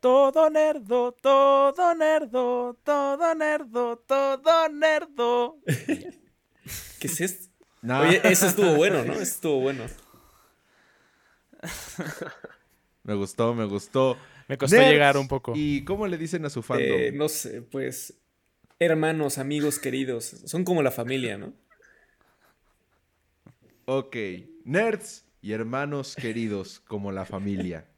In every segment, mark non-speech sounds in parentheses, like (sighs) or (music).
todo nerdo, todo nerdo, todo nerdo, todo nerdo. ¿Qué es esto? Oye, ese estuvo bueno, ¿no? (laughs) Ese estuvo bueno. me gustó, me gustó. Me costó llegar un poco. ¿Y cómo le dicen a su fandom? Eh, no sé, pues hermanos, amigos queridos, son como la familia, ¿no? Ok, nerds y hermanos queridos como la familia.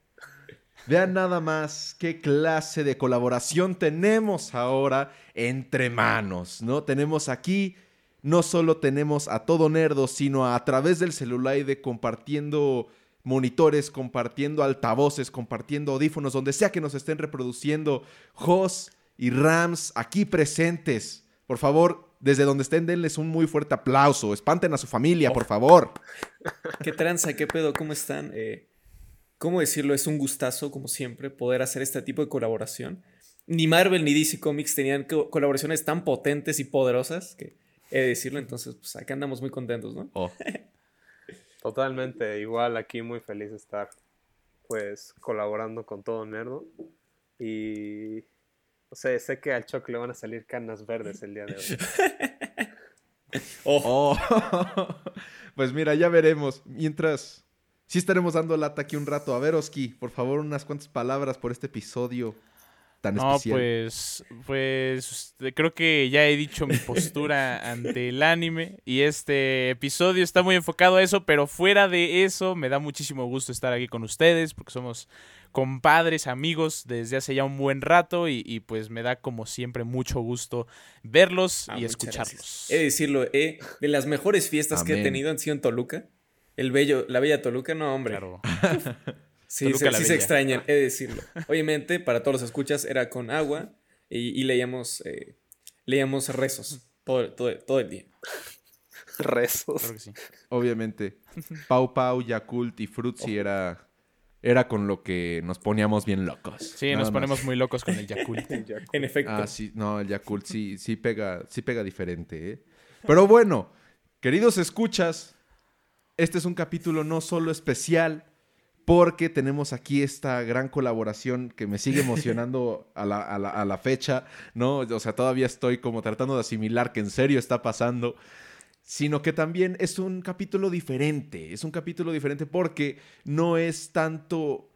Vean nada más qué clase de colaboración tenemos ahora entre manos, ¿no? Tenemos aquí, no solo tenemos a todo nerdo, sino a, través del celular compartiendo monitores, compartiendo altavoces, compartiendo audífonos, donde sea que nos estén reproduciendo, Jos y Rams aquí presentes. Por favor, desde donde estén, denles un muy fuerte aplauso. Espanten a su familia, por favor. (laughs) ¿Qué tranza? ¿Qué pedo? ¿Cómo están? Eh, ¿cómo decirlo? Es un gustazo, como siempre, poder hacer este tipo de colaboración. Ni Marvel ni DC Comics tenían colaboraciones tan potentes y poderosas que he de decirlo. Entonces, pues acá andamos muy contentos, ¿no? Oh. (laughs) Totalmente, igual aquí muy feliz de estar, pues, colaborando con todo Nerdo. Y, o sea, sé que al Choc le van a salir canas verdes el día de hoy. (laughs) oh. (laughs) pues mira, ya veremos. Mientras sí estaremos dando lata aquí un rato. A ver, Oski, por favor, unas cuantas palabras por este episodio tan no, pues, pues creo que ya he dicho mi postura (laughs) ante el anime y este episodio está muy enfocado a eso, pero fuera de eso me da muchísimo gusto estar aquí con ustedes porque somos compadres, amigos desde hace ya un buen rato y, pues me da como siempre mucho gusto verlos ah, y escucharlos. He de decirlo, eh, de las mejores fiestas que he tenido han sido en Toluca. El bello, la bella Toluca, no, hombre. Claro. (laughs) sí, se, sí se extrañan, he de decirlo. Obviamente, para todos los escuchas, era con agua y, leíamos, eh, leíamos rezos todo, todo, el día. rezos. Obviamente. Pau Pau, Yakult y Frutzi era, era con lo que nos poníamos bien locos. Sí, nos ponemos muy locos con (laughs) el Yakult. en efecto. Ah, sí, no, el Yakult sí, sí pega, sí pega diferente, ¿eh? Pero bueno, queridos escuchas, este es un capítulo no solo especial, porque tenemos aquí esta gran colaboración que me sigue (laughs) emocionando a la, fecha, ¿no? O sea, todavía estoy como tratando de asimilar que en serio está pasando, sino que también es un capítulo diferente, es un capítulo diferente porque no es tanto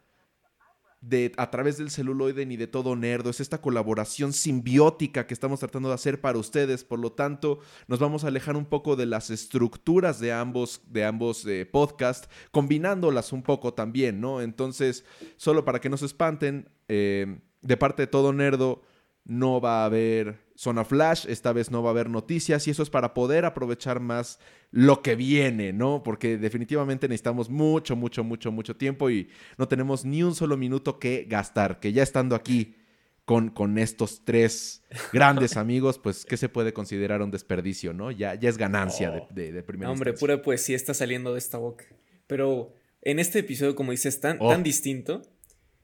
de, a través del celuloide ni de todo nerdo. Es esta colaboración simbiótica que estamos tratando de hacer para ustedes. Por lo tanto, nos vamos a alejar un poco de las estructuras de ambos, de ambos eh, podcasts, combinándolas un poco también, ¿no? Entonces, solo para que no se espanten, eh, de parte de todo nerdo, no va a haber zona flash, esta vez no va a haber noticias y eso es para poder aprovechar más lo que viene, ¿no? Porque definitivamente necesitamos mucho, mucho, mucho, mucho tiempo y no tenemos ni un solo minuto que gastar, que ya estando aquí con, con estos tres grandes (laughs) amigos, pues, ¿qué se puede considerar un desperdicio, ¿no? Ya, ya es ganancia de, oh. de, de primera Hombre, pura poesía está saliendo de esta boca. Pero en este episodio, como dices, tan, tan oh. distinto,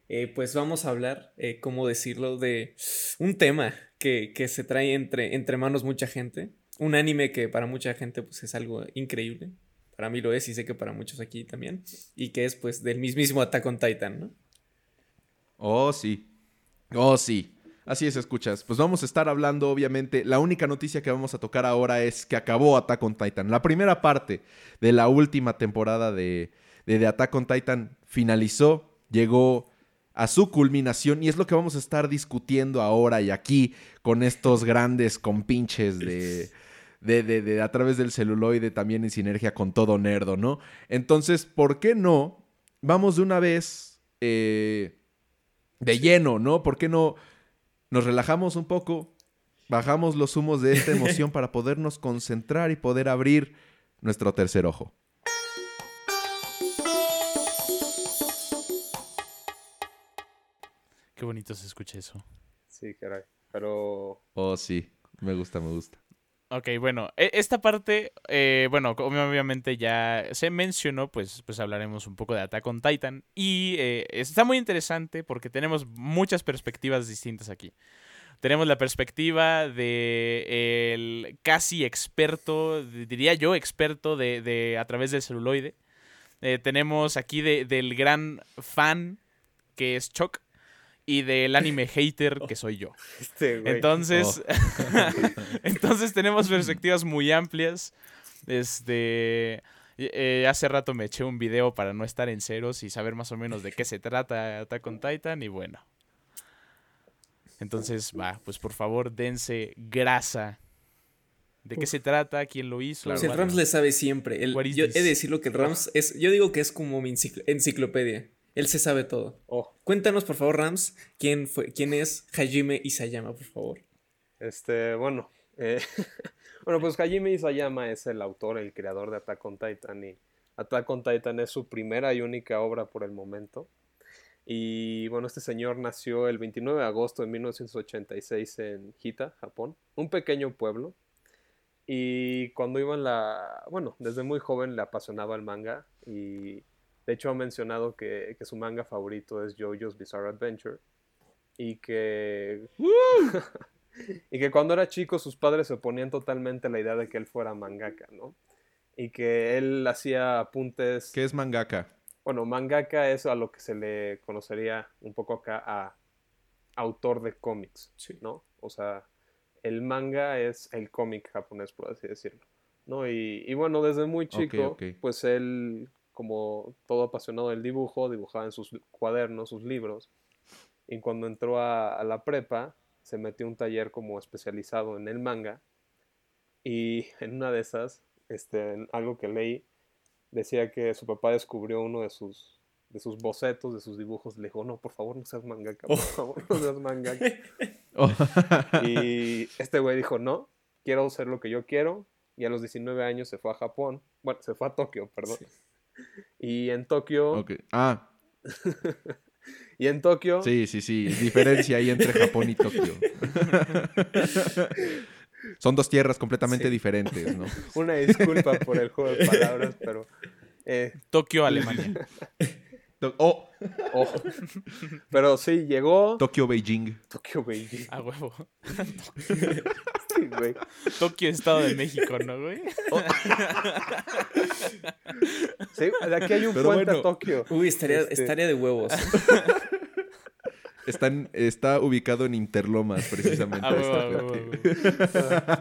eh, pues vamos a hablar, eh, ¿cómo decirlo?, de un tema que, se trae entre, entre manos mucha gente. Un anime que para mucha gente pues, es algo increíble. Para mí lo es y sé que para muchos aquí también. Y que es pues del mismísimo Attack on Titan, ¿no? Oh, sí. Oh, sí. Así es, escuchas. Pues vamos a estar hablando, obviamente. La única noticia que vamos a tocar ahora es que acabó Attack on Titan. La primera parte de la última temporada de, de, de Attack on Titan finalizó. Llegó a su culminación y es lo que vamos a estar discutiendo ahora y aquí con estos grandes compinches de, de, de, a través del celuloide también en sinergia con todo nerdo, ¿no? Entonces, ¿por qué no? Vamos de una vez eh, de lleno, ¿no? ¿Por qué no nos relajamos un poco, bajamos los humos de esta (laughs) emoción para podernos concentrar y poder abrir nuestro tercer ojo? Qué bonito se escucha eso. Sí, caray. Pero. Oh, sí. Me gusta, me gusta. Ok, bueno, e, esta parte, eh, bueno, obviamente ya se mencionó, pues, pues hablaremos un poco de Attack on Titan. Y eh, está muy interesante porque tenemos muchas perspectivas distintas aquí. Tenemos la perspectiva de el casi experto, diría yo, experto de, de a través del celuloide. Eh, tenemos aquí de, del gran fan que es Chuck y del anime (laughs) hater que soy yo. Este, güey. Entonces, (laughs) entonces tenemos (laughs) perspectivas muy amplias. Este, eh, hace rato me eché un video para no estar en ceros y saber más o menos de qué se trata Attack on Titan y bueno. Entonces, va, pues por favor, dense grasa. ¿De qué se trata? ¿Quién lo hizo? Pues el Rams le sabe siempre. El, yo this? he de decirlo que el Rams es. Yo digo que es como mi encicl- enciclopedia. Él se sabe todo. Oh, Cuéntanos, por favor, Rams, quién fue, quién es Hajime Isayama, por favor. este, bueno. eh, (laughs) bueno, pues Hajime Isayama es el autor, el creador de Attack on Titan. Y Attack on Titan es su primera y única obra por el momento. Y bueno, este señor nació el 29 de agosto de 1986 en Hita, Japón, un pequeño pueblo. Y cuando iba en la... Bueno, desde muy joven le apasionaba el manga y de hecho ha mencionado que, que su manga favorito es JoJo's Bizarre Adventure y que... (laughs) y que cuando era chico sus padres se oponían totalmente a la idea de que él fuera mangaka, ¿no? Y que él hacía apuntes... ¿Qué es mangaka? Bueno, mangaka es a lo que se le conocería un poco acá a autor de cómics, Sí. ¿no? O sea, el manga es el cómic japonés, por así decirlo, ¿no? Y, y bueno, desde muy chico, pues él, como todo apasionado del dibujo, dibujaba en sus cuadernos, sus libros, y cuando entró a, a la prepa, se metió a un taller como especializado en el manga, y (laughs) en una de esas, este, en algo que leí, decía que su papá descubrió uno de sus, de sus bocetos, de sus dibujos. Le dijo, no, por favor, no seas mangaka, por favor, no seas mangaka. (laughs) Oh. Y este güey dijo, no, quiero hacer lo que yo quiero. Y a los 19 años se fue a Japón. Bueno, se fue a Tokio, perdón. Y en Tokio, Ok. Ah, (laughs) y en Tokio, sí, sí, sí. Diferencia ahí entre Japón y Tokio. (laughs) Son dos tierras completamente Sí. diferentes, ¿no? (laughs) una disculpa por el juego de palabras, pero... eh, Tokio, Alemania. Oh, ojo. Pero sí, llegó Tokio, Beijing. Tokio, Beijing. A huevo. Güey. Tokio, Estado de México, ¿no, güey? Sí, de aquí hay un Pero puente bueno. a Tokio. Uy, estaría, Este- estaría de huevos. Está, en- está ubicado en Interlomas, precisamente. A huevo, a huevo, a huevo.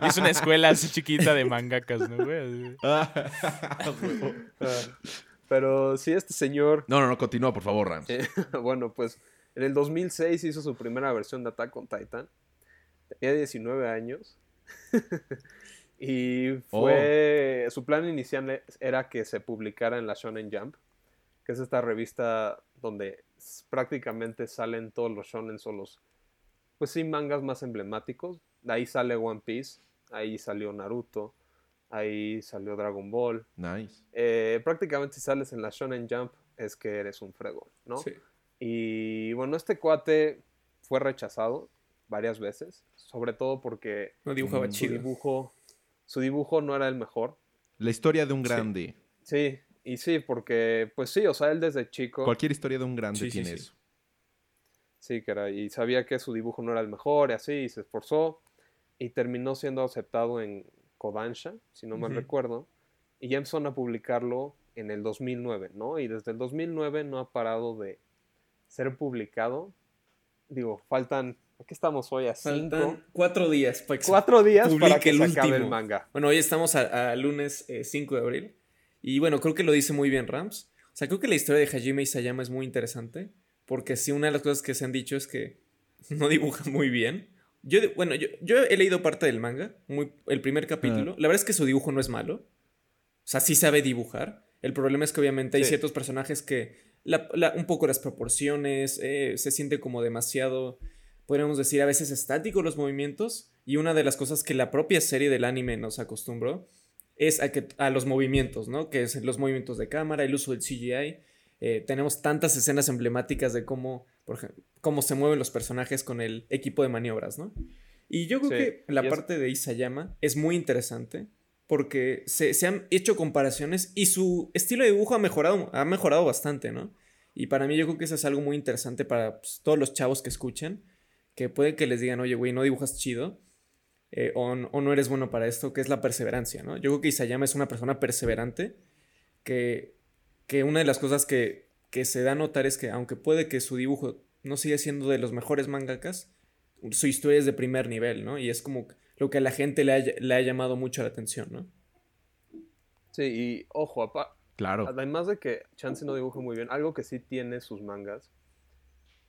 Y es una escuela así chiquita de mangakas, ¿no, güey? Así. Ah, Pero sí, este señor, No, no, no, continúa, por favor, Rams. eh, (laughs) bueno, pues en el 2006 hizo su primera versión de Attack on Titan. Tenía 19 años. (laughs) y fue. Su plan inicial e- era que se publicara en la Shonen Jump, que es esta revista donde prácticamente salen todos los shonen o los. Pues sí, mangas más emblemáticos. De ahí sale One Piece, ahí salió Naruto, ahí salió Dragon Ball. Nice. Eh, prácticamente si sales en la Shonen Jump es que eres un fregón, ¿no? Sí. Y bueno, este cuate fue rechazado varias veces, sobre todo porque No dibujaba su chido. dibujo, su dibujo no era el mejor. La historia de un Sí. grande. Sí, y sí, porque pues sí, o sea, él desde chico, Cualquier historia de un grande Sí, sí, tiene sí. eso. sí, que era, y sabía que su dibujo no era el mejor y así, y se esforzó y terminó siendo aceptado en Kodansha, si no mal Ujú. recuerdo, y ya empezaron a publicarlo en el 2009, ¿no? Y desde el 2009 no ha parado de ser publicado. Digo, faltan, aquí estamos hoy a cinco, Faltan cuatro días para que cuatro días para publique que el se acabe el último. manga. Bueno, hoy estamos a, a lunes eh, 5 de abril. Y bueno, creo que lo dice muy bien Rams. O sea, creo que la historia de Hajime Isayama es muy interesante. Porque sí, una de las cosas que se han dicho es que (laughs) no dibuja muy bien. Yo, bueno, yo, yo he leído parte del manga, muy, el primer capítulo. La verdad es que su dibujo no es malo. O sea, sí sabe dibujar. El problema es que obviamente hay ciertos personajes que la- la- un poco las proporciones, eh, se siente como demasiado, podríamos decir, a veces estáticos los movimientos. Y una de las cosas que la propia serie del anime nos acostumbró es a, que, a los movimientos, ¿no? Que es los movimientos de cámara, el uso del CGI. Eh, tenemos tantas escenas emblemáticas de cómo, por ejemplo, cómo se mueven los personajes con el equipo de maniobras, ¿no? Y yo creo Sí, que la es- parte de Isayama es muy interesante porque se, se han hecho comparaciones y su estilo de dibujo ha mejorado, ha mejorado bastante, ¿no? Y para mí yo creo que eso es algo muy interesante para pues, todos los chavos que escuchan, que puede que les digan, oye, güey, no dibujas chido, eh, o, o no eres bueno para esto, que es la perseverancia, ¿no? Yo creo que Isayama es una persona perseverante, que, que una de las cosas que, que se da a notar es que aunque puede que su dibujo no sigue siendo de los mejores mangakas, su historia es de primer nivel, ¿no? Y es como lo que a la gente le ha, le ha llamado mucho la atención, ¿no? Sí, y ojo, apa- Claro. además de que Chance no dibuja muy bien, algo que sí tiene sus mangas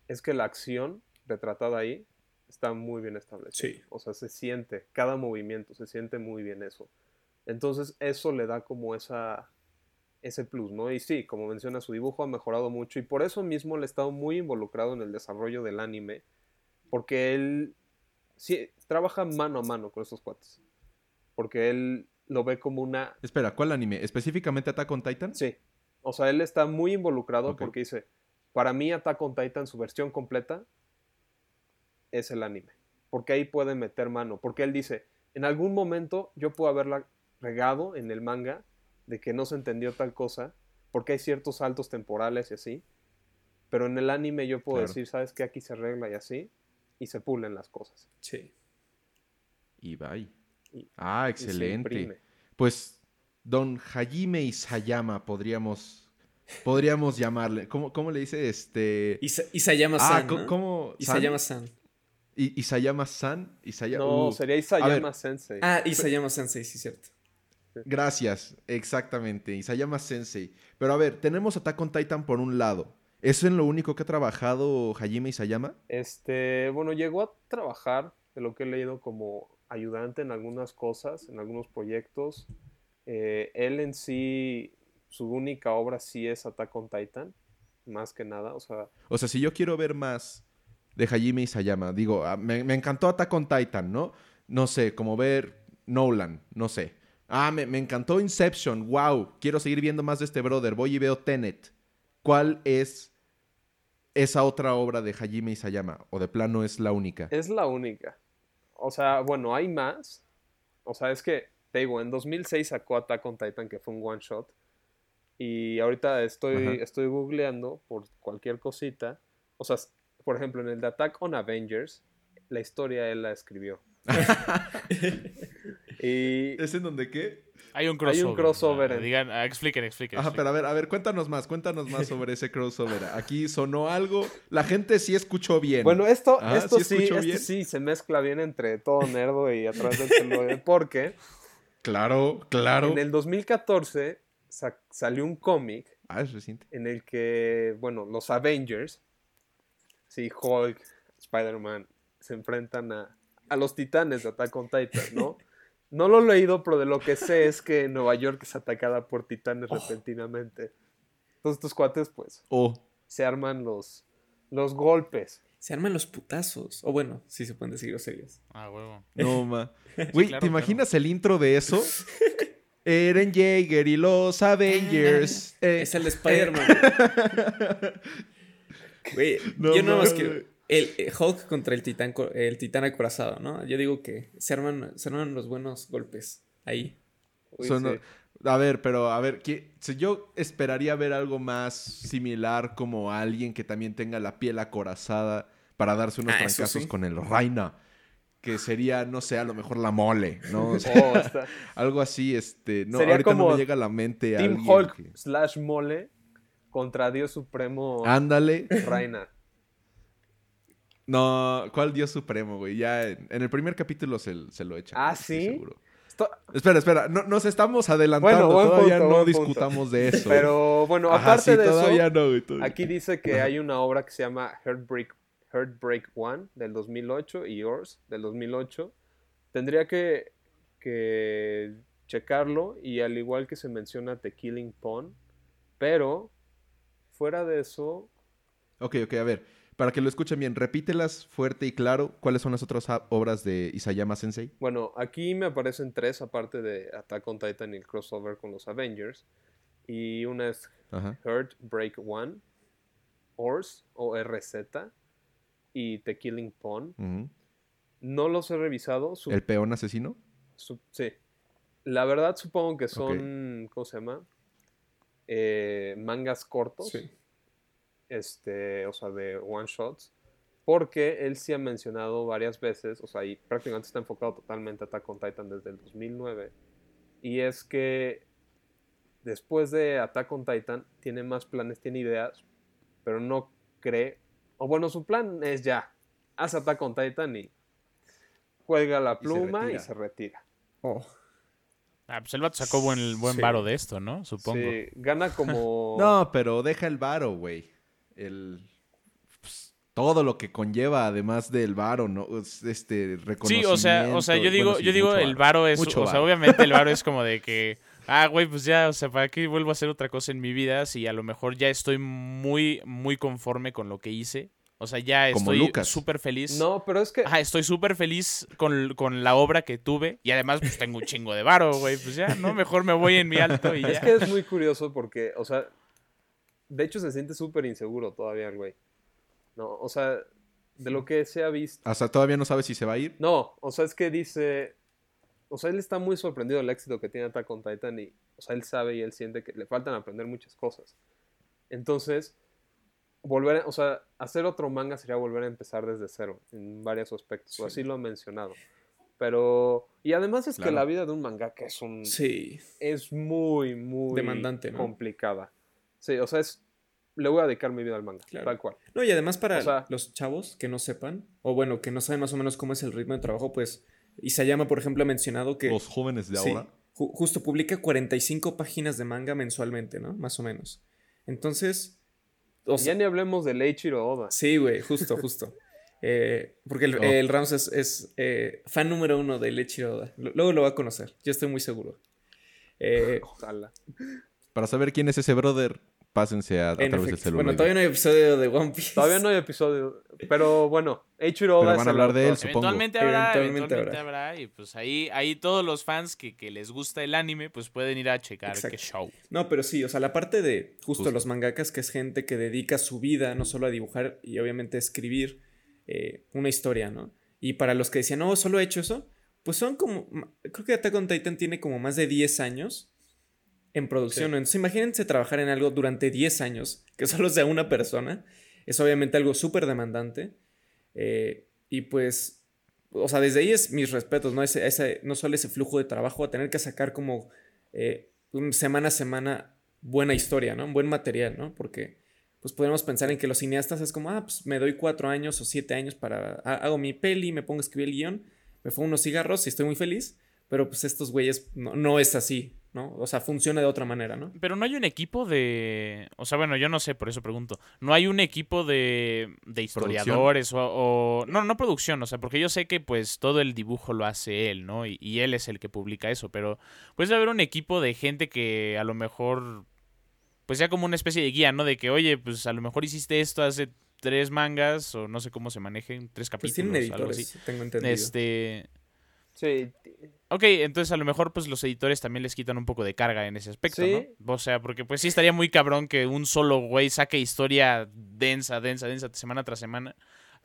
es que la acción retratada ahí está muy bien establecida. Sí. O sea, se siente, cada movimiento, se siente muy bien eso. Entonces, eso le da como esa, ese plus, ¿no? Y sí, como menciona, su dibujo ha mejorado mucho y por eso mismo le ha estado muy involucrado en el desarrollo del anime, porque él sí, trabaja mano a mano con estos cuates. Porque él lo ve como una Espera, ¿cuál anime? ¿Específicamente Attack on Titan? Sí. O sea, él está muy involucrado Ok. porque dice, para mí Attack on Titan, su versión completa, es el anime. Porque ahí puede meter mano. Porque él dice, en algún momento yo puedo haberla regado en el manga de que no se entendió tal cosa, porque hay ciertos saltos temporales y así. Pero en el anime yo puedo Claro. decir, ¿sabes qué? Aquí se arregla y así. Y se pulen las cosas. Sí. Y bye. Y- Ah, excelente. Pues don Hajime Isayama podríamos podríamos llamarle. ¿Cómo, cómo le dice este? Isa- Isayama-san, ah. ¿cómo? ¿San? Isayama-san. I- Isayama-san. Isaya- No, uh, sería a Isayama ver. Sensei. Ah, Isayama-sensei, sí, cierto. Gracias, exactamente. Isayama Sensei. Pero a ver, tenemos Attack on Titan por un lado. ¿Eso es lo único que ha trabajado Hajime Isayama? Este, bueno, llegó a trabajar, de lo que he leído, como ayudante en algunas cosas, en algunos proyectos. Eh, él en sí, su única obra sí es Attack on Titan, más que nada. O sea, O sea, si yo quiero ver más de Hajime Isayama, digo, ah, me, me encantó Attack on Titan, ¿no? No sé, como ver Nolan, no sé. Ah, me, me encantó Inception, wow, quiero seguir viendo más de este brother, voy y veo Tenet. ¿Cuál es esa otra obra de Hajime Isayama? ¿O de plano es la única? es la única. O sea, bueno, hay más. O sea, es que, te digo, en 2006 sacó Attack on Titan, que fue un one shot. Y ahorita estoy, Ajá. estoy googleando por cualquier cosita. O sea, por ejemplo, en el de Attack on Avengers, la historia él la escribió. (laughs) y ¿Es en donde qué? Hay un Hay crossover. un crossover ah, en- Digan, ah, expliquen, expliquen. Ajá, expliquen. pero a ver, a ver, cuéntanos más, cuéntanos más sobre ese crossover. Aquí sonó algo, la gente sí escuchó bien. bueno, esto, Ajá, esto ¿sí esto sí se mezcla bien entre todo nerdo y atrás del celular. Porque claro, claro. en el 2014 sa- salió un cómic Ah, es reciente. en el que, bueno, los Avengers, sí, Hulk, Spider-Man, se enfrentan a, a los titanes de Attack on Titan, ¿no? (laughs) No lo he leído, pero de lo que sé es que Nueva York es atacada por titanes repentinamente. Entonces estos cuates, pues, Oh, se arman los, los golpes. Se arman los putazos. O bueno, sí se pueden decir groserías. Ah, huevo. (laughs) no, ma. Güey, claro, ¿te imaginas el intro de eso? (laughs) Eren Jaeger y los Avengers. eh, Es el de Spider-Man. Güey, No yo no más quiero. El eh, Hulk contra el titán, el titán acorazado, ¿no? Yo digo que se arman, se arman los buenos golpes ahí. Uy, son- sí. A ver, pero a ver, ¿qué- si yo esperaría ver algo más similar como alguien que también tenga la piel acorazada para darse unos Ah, trancazos sí. con el Reina. Que sería, no sé, a lo mejor la mole, ¿no? O sea, Oh, (laughs) algo así, este. No, Sería ahorita no me llega a la mente Team alguien Hulk que- slash Mole contra Dios Supremo Ándale. Reina. No, ¿cuál Dios Supremo, güey? Ya en, en el primer capítulo se, se lo echan. ¿Ah, sí? seguro. Esto- Espera, espera, no, nos estamos adelantando, Bueno, buen todavía punto, no punto. discutamos de eso. Pero bueno, Ajá, aparte sí, de todavía eso, no, todavía. aquí dice que hay una obra que se llama Heartbreak, Heartbreak One del 2008 y Yours del 2008. Tendría que, que checarlo y al igual que se menciona The Killing Pawn, pero fuera de eso, Ok, ok, a ver. Para que lo escuchen bien, repítelas fuerte y claro. ¿Cuáles son las otras obras de Isayama Sensei? bueno, aquí me aparecen tres aparte de Attack on Titan y el crossover con los Avengers. Y una es Ajá. Heartbreak One, Ors o RZ y The Killing Pawn. No los he revisado. ¿El peón asesino? sí. La verdad supongo que son, ¿cómo se llama? Eh, mangas cortos. Sí. Este, o sea, de one shots. Porque él sí ha mencionado varias veces, o sea, y prácticamente está enfocado totalmente a Attack on Titan desde el 2009. Y es que después de Attack on Titan tiene más planes, tiene ideas, pero no cree, O bueno, su plan es ya, hace Attack on Titan y cuelga la pluma y se retira. Oh. Ah, pues el vato sacó buen, buen varo de esto, ¿no? Supongo. Sí, gana como... (laughs) no, pero deja el varo, güey. El... Pues, todo lo que conlleva, además del varo, ¿no? Este reconocimiento. Sí, o sea, o sea yo digo, yo digo el varo es... o sea, obviamente el varo es (laughs) como de que... Ah, güey, pues ya, o sea, ¿para qué vuelvo a hacer otra cosa en mi vida si a lo mejor ya estoy muy, muy conforme con lo que hice? O sea, ya estoy súper feliz. No, pero es que. Ajá, estoy súper feliz con, la obra que tuve. Y además, pues tengo un chingo de varo, güey. Pues ya, ¿no? Mejor me voy en mi alto y ya. Es que es muy curioso porque, o sea. De hecho, se siente súper inseguro todavía güey. No, o sea, de lo que se ha visto. Hasta todavía no sabe si se va a ir. No, o sea, es que dice. O sea, él está muy sorprendido del éxito que tiene Attack on Titan y, o sea, él sabe y él siente que le faltan aprender muchas cosas. Entonces, volver, o sea, hacer otro manga sería volver a empezar desde cero en varios aspectos, o así lo he mencionado. Pero, y además es que la vida de un mangaka es un... Sí. Es muy, muy... Demandante, Complicada. Sí, o sea, es... Le voy a dedicar mi vida al manga, tal cual. No, y además para los chavos que no sepan, o bueno, que no saben más o menos cómo es el ritmo de trabajo, pues Isayama, por ejemplo, ha mencionado que... Los jóvenes de ahora. justo publica 45 páginas de manga mensualmente, ¿no? Más o menos. Entonces, ya ni hablemos de Leichiro Oda. Sí, güey, justo, justo. (laughs) Eh, porque el, Rams es, eh, fan número uno de Leichiro Oda. Luego lo va a conocer, yo estoy muy seguro. Eh, Ojalá. Para saber quién es ese brother, pásense a, través del celular. Bueno, todavía no hay episodio de One Piece. Todavía no hay episodio. Pero bueno, Eiichiro Oda van a hablar de él, supongo. Eventualmente habrá, eventualmente, habrá. Y pues ahí, ahí todos los fans que, que, les gusta el anime, pues pueden ir a checar qué show. No, pero sí, o sea, la parte de justo, los mangakas, que es gente que dedica su vida no solo a dibujar y obviamente a escribir eh, una historia, ¿no? Y para los que decían, no, solo he hecho eso, pues son como. Creo que Attack on Titan tiene como más de 10 años en producción. Entonces, imagínense trabajar en algo durante 10 años, (laughs) que solo sea una persona. Es obviamente algo súper demandante. Eh, y pues, o sea, desde ahí es mis respetos, ¿no? Ese, no solo ese flujo de trabajo, a tener que sacar como eh, semana a semana buena historia, ¿no? Buen material, ¿no? Porque pues podemos pensar en que los cineastas es como, ah, pues me doy cuatro años o siete años para, hago mi peli, me pongo a escribir el guion, me pongo unos cigarros y estoy muy feliz, pero pues estos güeyes no, no es así, ¿no? O sea, funciona de otra manera, ¿no? Pero no hay un equipo de... O sea, bueno, yo no sé, por eso pregunto. ¿No hay un equipo de, de historiadores o, No, no producción, o sea, porque yo sé que pues todo el dibujo lo hace él, ¿no? Y, él es el que publica eso, pero puede haber un equipo de gente que a lo mejor... Pues sea como una especie de guía, ¿no? De que, oye, pues a lo mejor hiciste esto hace tres mangas o no sé cómo se manejen, tres capítulos. Pues tienen editores, tengo entendido. Este... Sí. Ok, entonces a lo mejor pues los editores también les quitan un poco de carga en ese aspecto, ¿no? O sea, porque pues sí estaría muy cabrón que un solo güey saque historia densa, densa, densa, semana tras semana.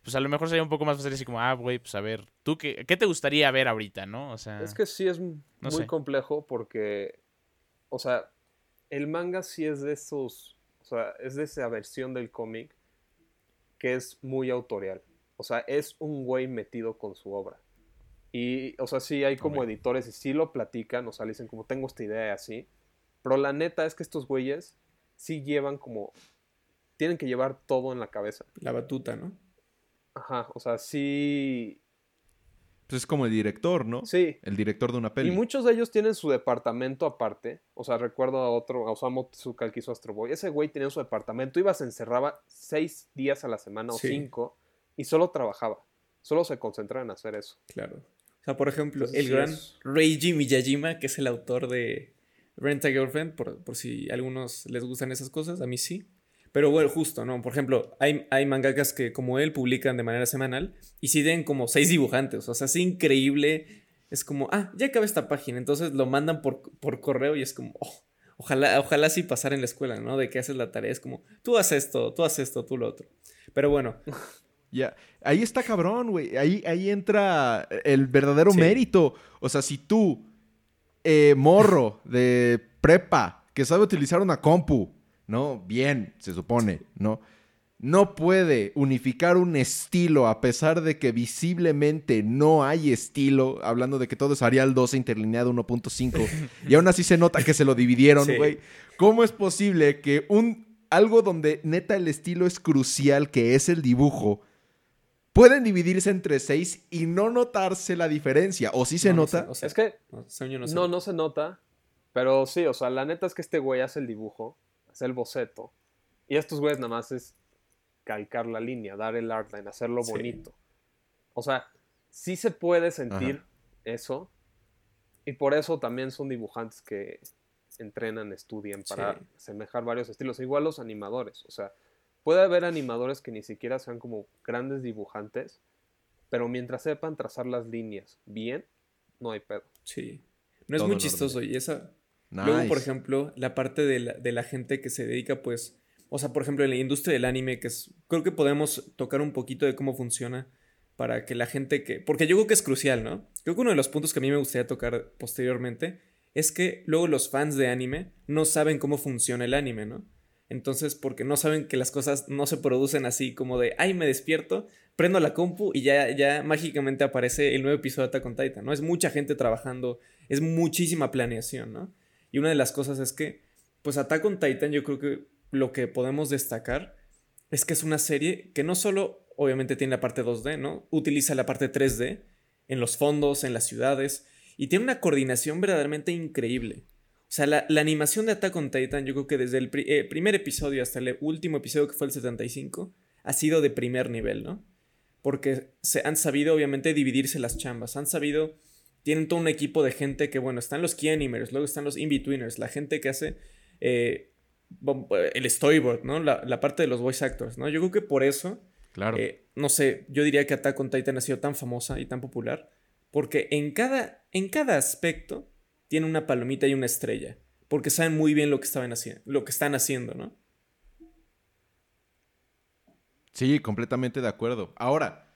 Pues a lo mejor sería un poco más fácil así como, ah, güey, pues a ver, ¿tú qué, qué te gustaría ver ahorita, no? O sea... Es que sí es muy complejo porque, o sea, el manga sí es de esos, o sea, es de esa versión del cómic que es muy autorial. O sea, es un güey metido con su obra. Y, o sea, sí hay como editores y sí lo platican, o sea, le dicen como tengo esta idea y así. Pero la neta es que estos güeyes sí llevan como. Tienen que llevar todo en la cabeza. La batuta, ¿no? Ajá, o sea, sí. Pues es como el director, ¿no? Sí. El director de una peli. Y muchos de ellos tienen su departamento aparte. O sea, recuerdo a otro, a Osamu Tezuka, que hizo Astro Boy. Ese güey tenía su departamento, iba, se encerraba seis días a la semana o cinco y solo trabajaba. Solo se concentraba en hacer eso. Claro sea, por ejemplo, el gran Reiji Miyajima, que es el autor de Rent a Girlfriend, por, si a algunos les gustan esas cosas, a mí sí. Pero bueno, justo, ¿no? Por ejemplo, hay, hay mangakas que como él publican de manera semanal y sí den como seis dibujantes. O sea, es increíble. Es como, ah, ya acabé esta página. Entonces lo mandan por, por correo y es como, oh, ojalá, ojalá sí pasar en la escuela, ¿no? De que haces la tarea. Es como, tú haces esto, tú haces esto, tú lo otro. Pero bueno, (laughs) Ya, ahí está cabrón, güey. Ahí, ahí entra el verdadero mérito. O sea, si tú, eh, morro de prepa, que sabe utilizar una compu, ¿no? Bien, se supone, ¿no? No puede unificar un estilo a pesar de que visiblemente no hay estilo, hablando de que todo es Arial 12 interlineado 1.5, y aún así se nota que se lo dividieron, güey. ¿Cómo es posible que un algo donde neta el estilo es crucial, que es el dibujo, pueden dividirse entre seis y no notarse la diferencia. ¿O sí se No, no nota? sé, o sea, Es que no, no, sé. no, no se nota, pero sí, o sea, la neta es que este güey hace el dibujo, hace el boceto, y estos güeyes nada más es calcar la línea, dar el outline, hacerlo Sí. bonito. O sea, sí se puede sentir Ajá. eso, y por eso también son dibujantes que entrenan, estudian para Sí. asemejar varios estilos, igual los animadores, o sea, puede haber animadores que ni siquiera sean como grandes dibujantes, pero mientras sepan trazar las líneas bien, no hay pedo. Sí. No es Todo muy chistoso y esa... Luego, por ejemplo, la parte de la, de la gente que se dedica, pues, o sea, por ejemplo, en la industria del anime, que es, creo que podemos tocar un poquito de cómo funciona para que la gente que, porque yo creo que es crucial, ¿no? Creo que uno de los puntos que a mí me gustaría tocar posteriormente es que luego los fans de anime no saben cómo funciona el anime, ¿no? Entonces, porque no saben que las cosas no se producen así como de, ay, me despierto, prendo la compu y ya, ya mágicamente aparece el nuevo episodio de Attack on Titan, ¿no? Es mucha gente trabajando, es muchísima planeación, ¿no? Y una de las cosas es que, pues Attack on Titan yo creo que lo que podemos destacar es que es una serie que no solo obviamente tiene la parte 2D, ¿no? Utiliza la parte 3D en los fondos, en las ciudades, y tiene una coordinación verdaderamente increíble. O sea, la, la animación de Attack on Titan, yo creo que desde el pri- eh, primer episodio hasta el último episodio que fue el 75, ha sido de primer nivel, ¿no? Porque se han sabido, obviamente, dividirse las chambas. Han sabido. Tienen todo un equipo de gente que, bueno, están los key animators, luego están los in-betweeners, la gente que hace eh, el storyboard, ¿no? La, la parte de los voice actors, ¿no? Yo creo que por eso Claro. eh, no sé, yo diría que Attack on Titan ha sido tan famosa y tan popular porque en cada, en cada aspecto tiene una palomita y una estrella. Porque saben muy bien lo que, estaban lo que están haciendo, ¿no? Sí, completamente de acuerdo. Ahora,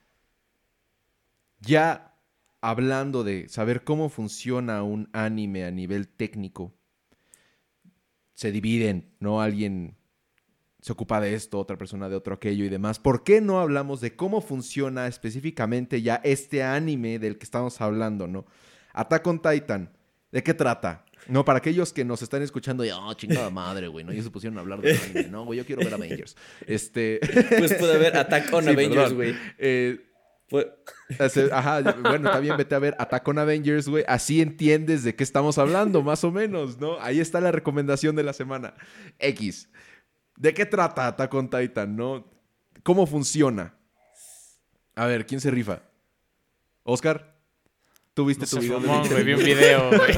ya hablando de saber cómo funciona un anime a nivel técnico, se dividen, ¿no? Alguien se ocupa de esto, otra persona de otro aquello y demás. ¿Por qué no hablamos de cómo funciona específicamente ya este anime del que estamos hablando, ¿no? Attack on Titan, ¿de qué trata? No, para aquellos que nos están escuchando, ya, oh, chingada madre, güey, ¿no? Ellos se pusieron a hablar de (laughs) anime, ¿no? Güey, yo quiero ver Avengers. Este... (laughs) Pues puede haber Attack on (laughs) Sí, Avengers, güey. Eh, Ajá, bueno, también vete a ver Attack on Avengers, güey. Así entiendes de qué estamos hablando, más o menos, ¿no? Ahí está la recomendación de la semana. X. ¿De qué trata Attack on Titan, no? ¿Cómo funciona? A ver, ¿quién se rifa? ¿Oscar? ¿Tú viste No tu video? de fumó, 20 güey, vi un video, (laughs) (laughs) güey.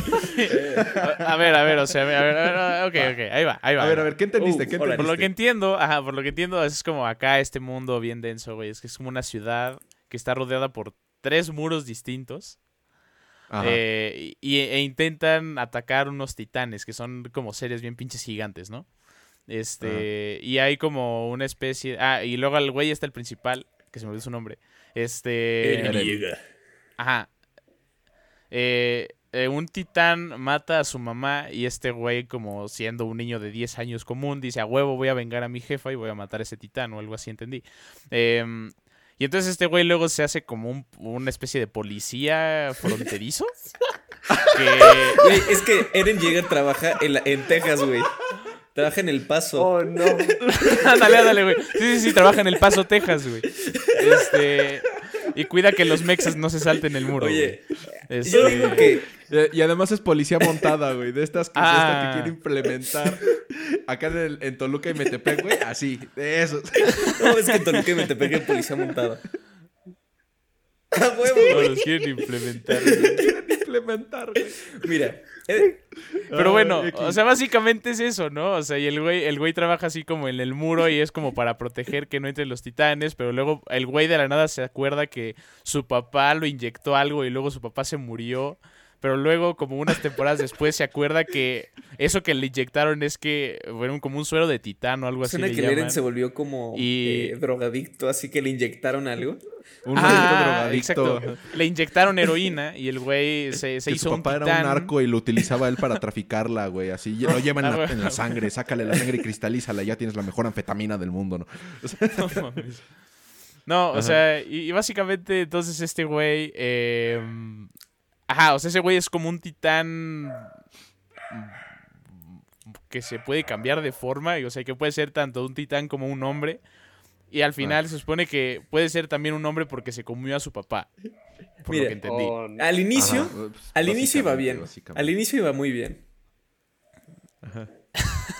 a ver, a ver, o sea, a ver, a ver, ok, ok, ahí va, ahí va. A ver, a ver, ¿qué entendiste? Uh, ¿Qué órale. Por lo que entiendo, ajá, por lo que entiendo, es como acá este mundo bien denso, güey. Es que es como una ciudad que está rodeada por tres muros distintos. Ajá. eh, y, e intentan atacar unos titanes, que son como seres bien pinches gigantes, ¿no? Este, y hay como una especie. Ah, y luego al güey está el principal, que se me olvidó su nombre. Este. Ajá. Eh, eh, un titán mata a su mamá y este güey, como siendo un niño de 10 años común, dice, a huevo voy a vengar a mi jefa y voy a matar a ese titán o algo así, entendí. Em, y entonces este güey luego se hace como un- una especie de policía fronterizo. (laughs) que... Güey, es que Eren Yeager trabaja en, la- en Texas, güey. Trabaja en El Paso. Oh, no. (laughs) ándale, ándale, güey. Sí, sí, sí, trabaja en El Paso, Texas, güey. Este... Y cuida que los mexas no se salten el muro. Oye, güey. yo Este, digo que Y además es policía montada, güey. De estas que, Ah. esta que quiere implementar acá en, el- en Toluca y Metepec, güey. Así, de esos. no, es que en Toluca y Metepec hay policía montada. ¡A huevo, no güey! los quieren implementar. güey. Implementar, güey. (laughs) Mira, eh, Pero bueno, o sea, básicamente es eso, ¿no? O sea, y el güey, el güey trabaja así como en el muro y es como para proteger que no entren los titanes, pero luego el güey de la nada se acuerda que su papá lo inyectó algo y luego su papá se murió. Pero luego, como unas temporadas después, se acuerda que eso que le inyectaron es que fueron como un suero de titán o algo así. suena que el Eren se volvió como Y- eh, drogadicto, así que le inyectaron algo. Un Ah, drogadicto. exacto. Le inyectaron heroína y el güey se, se Que hizo su un papá titán. era un narco y lo utilizaba él para traficarla, güey. Así lo lleva en Ah, la, en la sangre, sácale la sangre y cristalízala. Ya tienes la mejor anfetamina del mundo, ¿no? (laughs) No, mames. No, o sea, y, y básicamente entonces este güey... eh, ajá, o sea, ese güey es como un titán... que se puede cambiar de forma, y, o sea, que puede ser tanto un titán como un hombre. Y al final se supone que puede ser también un hombre porque se comió a su papá. Por lo que entendí. Oh, Al inicio, Ajá, pues, al inicio iba bien. Al inicio iba muy bien.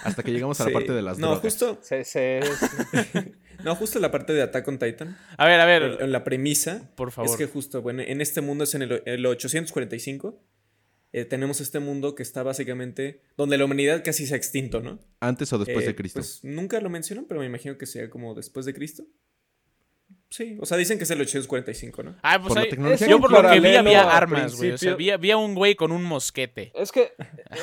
Hasta que llegamos a la Sí. parte de las No, drogas. justo, se- se- (laughs) no, justo la parte de Attack on Titan. A ver, a ver, el- La premisa por favor. es que justo, bueno, en este mundo es en el, el 845. eh, tenemos este mundo que está básicamente donde la humanidad casi se ha extinto, ¿no? ¿Antes o después Eh, de Cristo? Pues nunca lo mencionan, pero me imagino que sea como después de Cristo. Sí, o sea, dicen que es el 845, ¿no? Ah, pues por la ahí- tecnología yo que por lo que vi había a armas, güey. O sea, vi, vi a un güey con un mosquete. Es que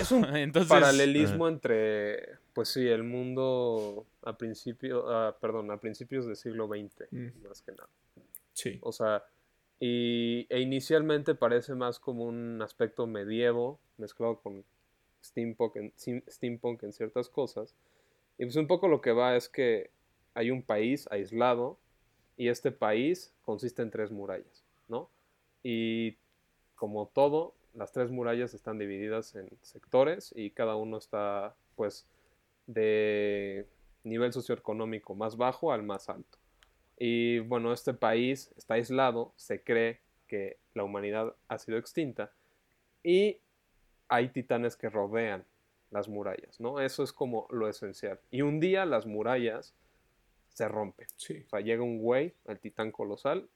es un (laughs) Entonces, paralelismo entre, pues sí, el mundo a principio, ah, perdón, a principios del siglo XX, Mm. más que nada. Sí. O sea, y, e inicialmente parece más como un aspecto medievo mezclado con steampunk en, steampunk en ciertas cosas. Y pues un poco lo que va es que hay un país aislado y este país consiste en tres murallas, ¿no? Y como todo, las tres murallas están divididas en sectores y cada uno está pues de nivel socioeconómico más bajo al más alto. Y bueno, este país está aislado, se cree que la humanidad ha sido extinta y hay titanes que rodean las murallas, ¿no? Eso es como lo esencial. Y un día las murallas se rompen. Sí, O sea, llega un güey, el titán colosal,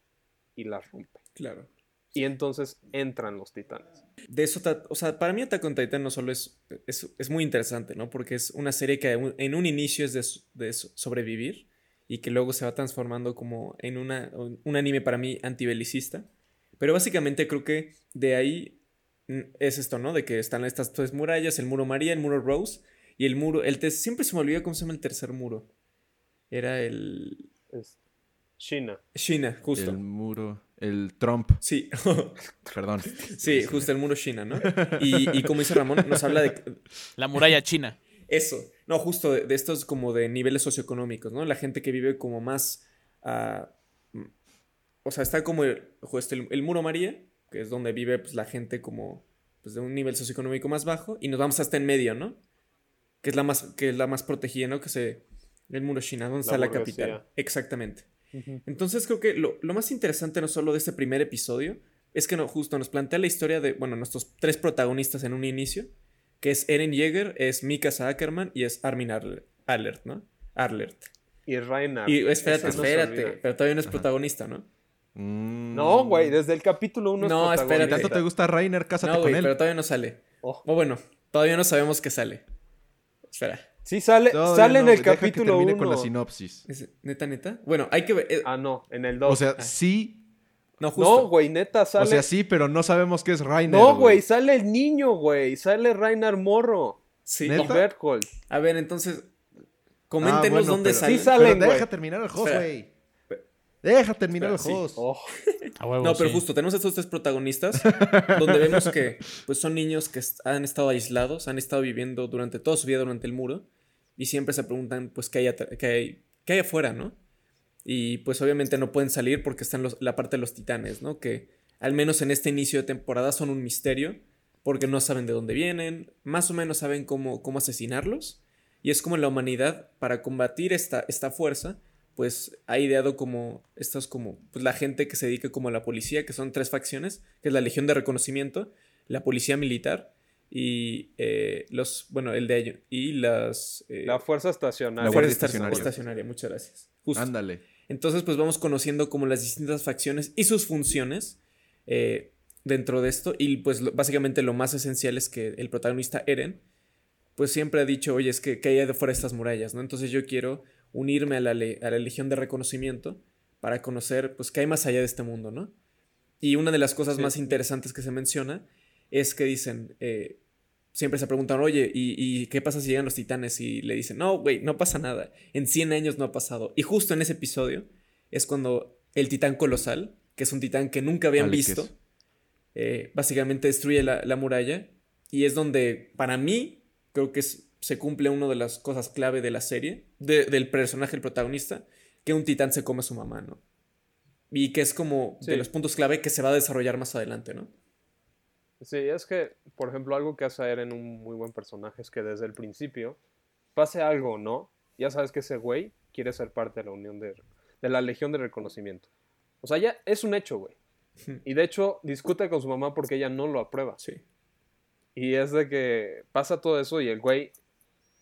y las rompe. claro. Y entonces entran los titanes. De eso, o sea, para mí Attack on Titan no solo es, es, es muy interesante, ¿no? Porque es una serie que en un inicio es de, de so- sobrevivir y que luego se va transformando como en una, un anime para mí antibelicista. Pero básicamente creo que de ahí mm, es esto, ¿no? De que están estas tres murallas, el muro María, el muro Rose y el muro, el te- siempre se me olvida cómo se llama el tercer muro. Era el... Es China. China, justo. El muro, el Trump, Sí, (laughs) perdón. sí, justo el muro China, ¿no? Y, y como dice Ramón, nos habla de, la muralla china. (laughs) Eso, no, justo de, de estos como de niveles socioeconómicos, ¿no? La gente que vive como más, ah, mm, o sea, está como el, justo el, el muro María, que es donde vive pues, la gente como pues, de un nivel socioeconómico más bajo, y nos vamos hasta en medio, ¿no? Que es la más, que es la más protegida, ¿no? Que se, el muro China, donde La está la capital. Exactamente. Entonces creo que lo, lo más interesante no solo de este primer episodio es que no, justo nos plantea la historia de, bueno, nuestros tres protagonistas en un inicio, que es Eren Yeager, es Mika Ackerman y es Armin Arler- Alert, ¿no? Arlert. Y Reina. Y espérate, espérate, pero todavía no es protagonista, ¿no? Mm. No, güey, desde el capítulo 1 No, Si espérate. tanto te gusta Rainer, cásate No, con él. pero todavía no sale. Oh. O bueno, todavía no sabemos que sale. Espera, Sí, sale, sale en no, el deja que capítulo termine 1. con la sinopsis. ¿es neta, neta? Bueno, hay que ver. eh, Ah, no, en el 2. O sea, sí, no, justo. no, güey, neta, sale. o sea, sí, pero no sabemos qué es Rainer. no, güey, sale el niño, güey. Sale Reiner Morro. sí. Y ¿Neta? Berthold. A ver, entonces, Ah, coméntenos bueno, dónde pero- sale. Sí sale. salen, Pero deja terminar el host, güey. Deja terminar Espera, el sí. host. Oh, (laughs) A huevo, No, pero sí. justo tenemos estos tres protagonistas donde vemos que pues son niños que han estado aislados, han estado viviendo durante toda su vida durante el muro y siempre se preguntan pues qué hay, qué hay, qué hay afuera, ¿no? Y pues obviamente no pueden salir porque están los- la parte de los titanes, ¿no? Que al menos en este inicio de temporada son un misterio porque no saben de dónde vienen, más o menos saben cómo, cómo asesinarlos y es como la humanidad para combatir esta, esta fuerza pues ha ideado como estas como pues la gente que se dedica como a la policía, que son tres facciones, que es la Legión de Reconocimiento, la Policía Militar y eh, los, bueno, el de ellos, y las... eh, la fuerza estacionaria. La Fuerza Estacionaria. Muchas gracias. Justo. Ándale. Entonces, pues vamos conociendo como las distintas facciones y sus funciones eh, dentro de esto. Y pues lo- básicamente lo más esencial es que el protagonista Eren, pues siempre ha dicho, oye, es que, que hay de fuera de estas murallas, ¿no? Entonces yo quiero unirme a la, le- a la Legión de Reconocimiento para conocer, pues, qué hay más allá de este mundo, ¿no? Y una de las cosas Sí. más interesantes que se menciona es que dicen, eh, siempre se preguntan, oye, ¿y, y qué pasa si llegan los titanes? Y le dicen, no, güey, no pasa nada. En 100 años no ha pasado. Y justo en ese episodio es cuando el titán colosal, que es un titán que nunca habían visto, eh, básicamente destruye la, la muralla. Y es donde, para mí, creo que es- se cumple una de las cosas clave de la serie, de- del personaje, el protagonista, que un titán se come a su mamá, ¿no? Y que es como de los puntos clave que se va a desarrollar más adelante, ¿no? Sí, es que, por ejemplo, algo que hace a Eren un muy buen personaje es que desde el principio, pase algo o no, ya sabes que ese güey quiere ser parte de la unión de, de la Legión de Reconocimiento. O sea, ya es un hecho, güey. Y de hecho, discute con su mamá porque ella no lo aprueba. Sí. Y es de que pasa todo eso y el güey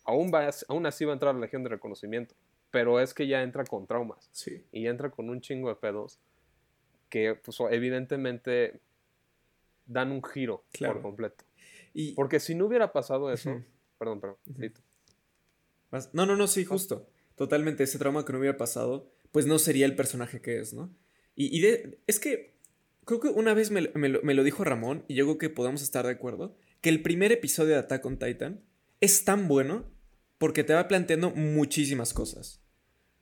aún, va, aún así va a entrar a la Legión de Reconocimiento. Pero es que ya entra con traumas. Sí. Y entra con un chingo de pedos que, pues, evidentemente dan un giro Claro. por completo. Y, Porque si no hubiera pasado eso. Perdón, perdón. No, no, no, sí, justo. Totalmente, ese trauma que no hubiera pasado, pues no sería el personaje que es, ¿no? Y, y de- es que creo que una vez me, me lo, me lo dijo Ramón, y yo creo que podemos estar de acuerdo, que el primer episodio de Attack on Titan es tan bueno porque te va planteando muchísimas cosas.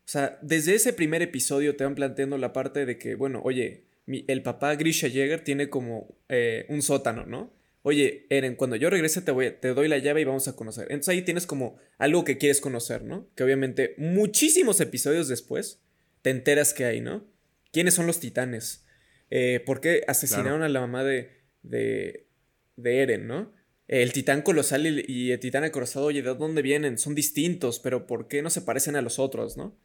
O sea, desde ese primer episodio te van planteando la parte de que, bueno, oye, mi- el papá Grisha Jäger tiene como eh, un sótano, ¿no? Oye, Eren, cuando yo regrese te, voy, a- te doy la llave y vamos a conocer. Entonces ahí tienes como algo que quieres conocer, ¿no? Que obviamente muchísimos episodios después te enteras que hay, ¿no? ¿Quiénes son los titanes? Eh, ¿Por qué asesinaron a la mamá de, de, de Eren, ¿no? El titán colosal y, y el titán acorazado, oye, ¿de dónde vienen? Son distintos, pero ¿por qué no se parecen a los otros, no?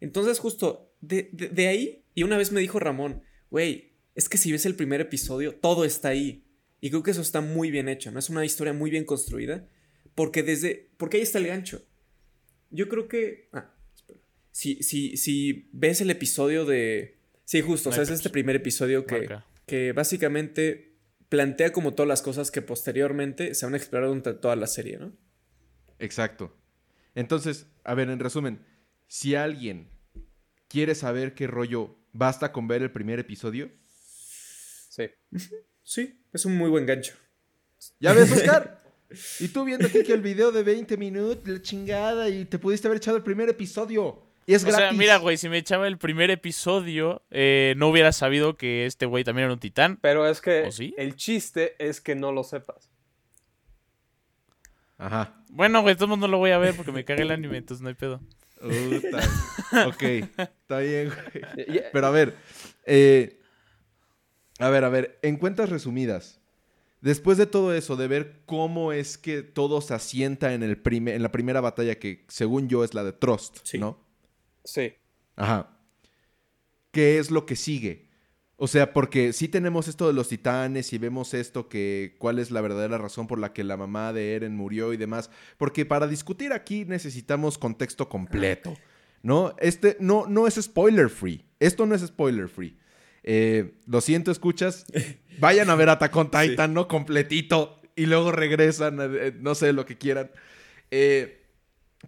Entonces, justo de, de- de ahí, y una vez me dijo Ramón, güey, es que si ves el primer episodio, todo está ahí. Y creo que eso está muy bien hecho, ¿no? Es una historia muy bien construida, porque desde, porque ahí está el gancho. Yo creo que, ah, espera. Si, si, si ves el episodio de, sí, justo, o sea, es este primer episodio que, Marca. que básicamente plantea como todas las cosas que posteriormente se van a explorar durante toda la serie, ¿no? Exacto. Entonces, a ver, en resumen, si alguien quiere saber qué rollo, basta con ver el primer episodio. Sí. Sí, es un muy buen gancho. ¿Ya ves, (laughs) Oscar? y tú viendo aquí que el video de 20 minutos, la chingada, y te pudiste haber echado el primer episodio. Y es O gratis. sea, mira, güey, si me echaba el primer episodio, eh, no hubiera sabido que este güey también era un titán. Pero es que ¿O sí? el chiste es que no lo sepas. Ajá. Bueno, güey, todo el mundo lo voy a ver porque me caga el anime, entonces no hay pedo. Puta. (laughs) ok, está bien, güey. Pero a ver, eh, a ver, a ver, en cuentas resumidas, después de todo eso, de ver cómo es que todo se asienta en, el prime- en la primera batalla, que según yo es la de Trust, Sí. ¿no? Sí. Ajá. ¿Qué es lo que sigue? O sea, porque sí tenemos esto de los titanes y vemos esto que cuál es la verdadera razón por la que la mamá de Eren murió y demás, porque para discutir aquí necesitamos contexto completo, ¿no? Este no no es spoiler free. Esto no es spoiler free. Eh, lo siento, escuchas. (laughs) Vayan a ver Attack on Titan, ¿no? Completito. Y luego regresan, eh, no sé, lo que quieran. Eh,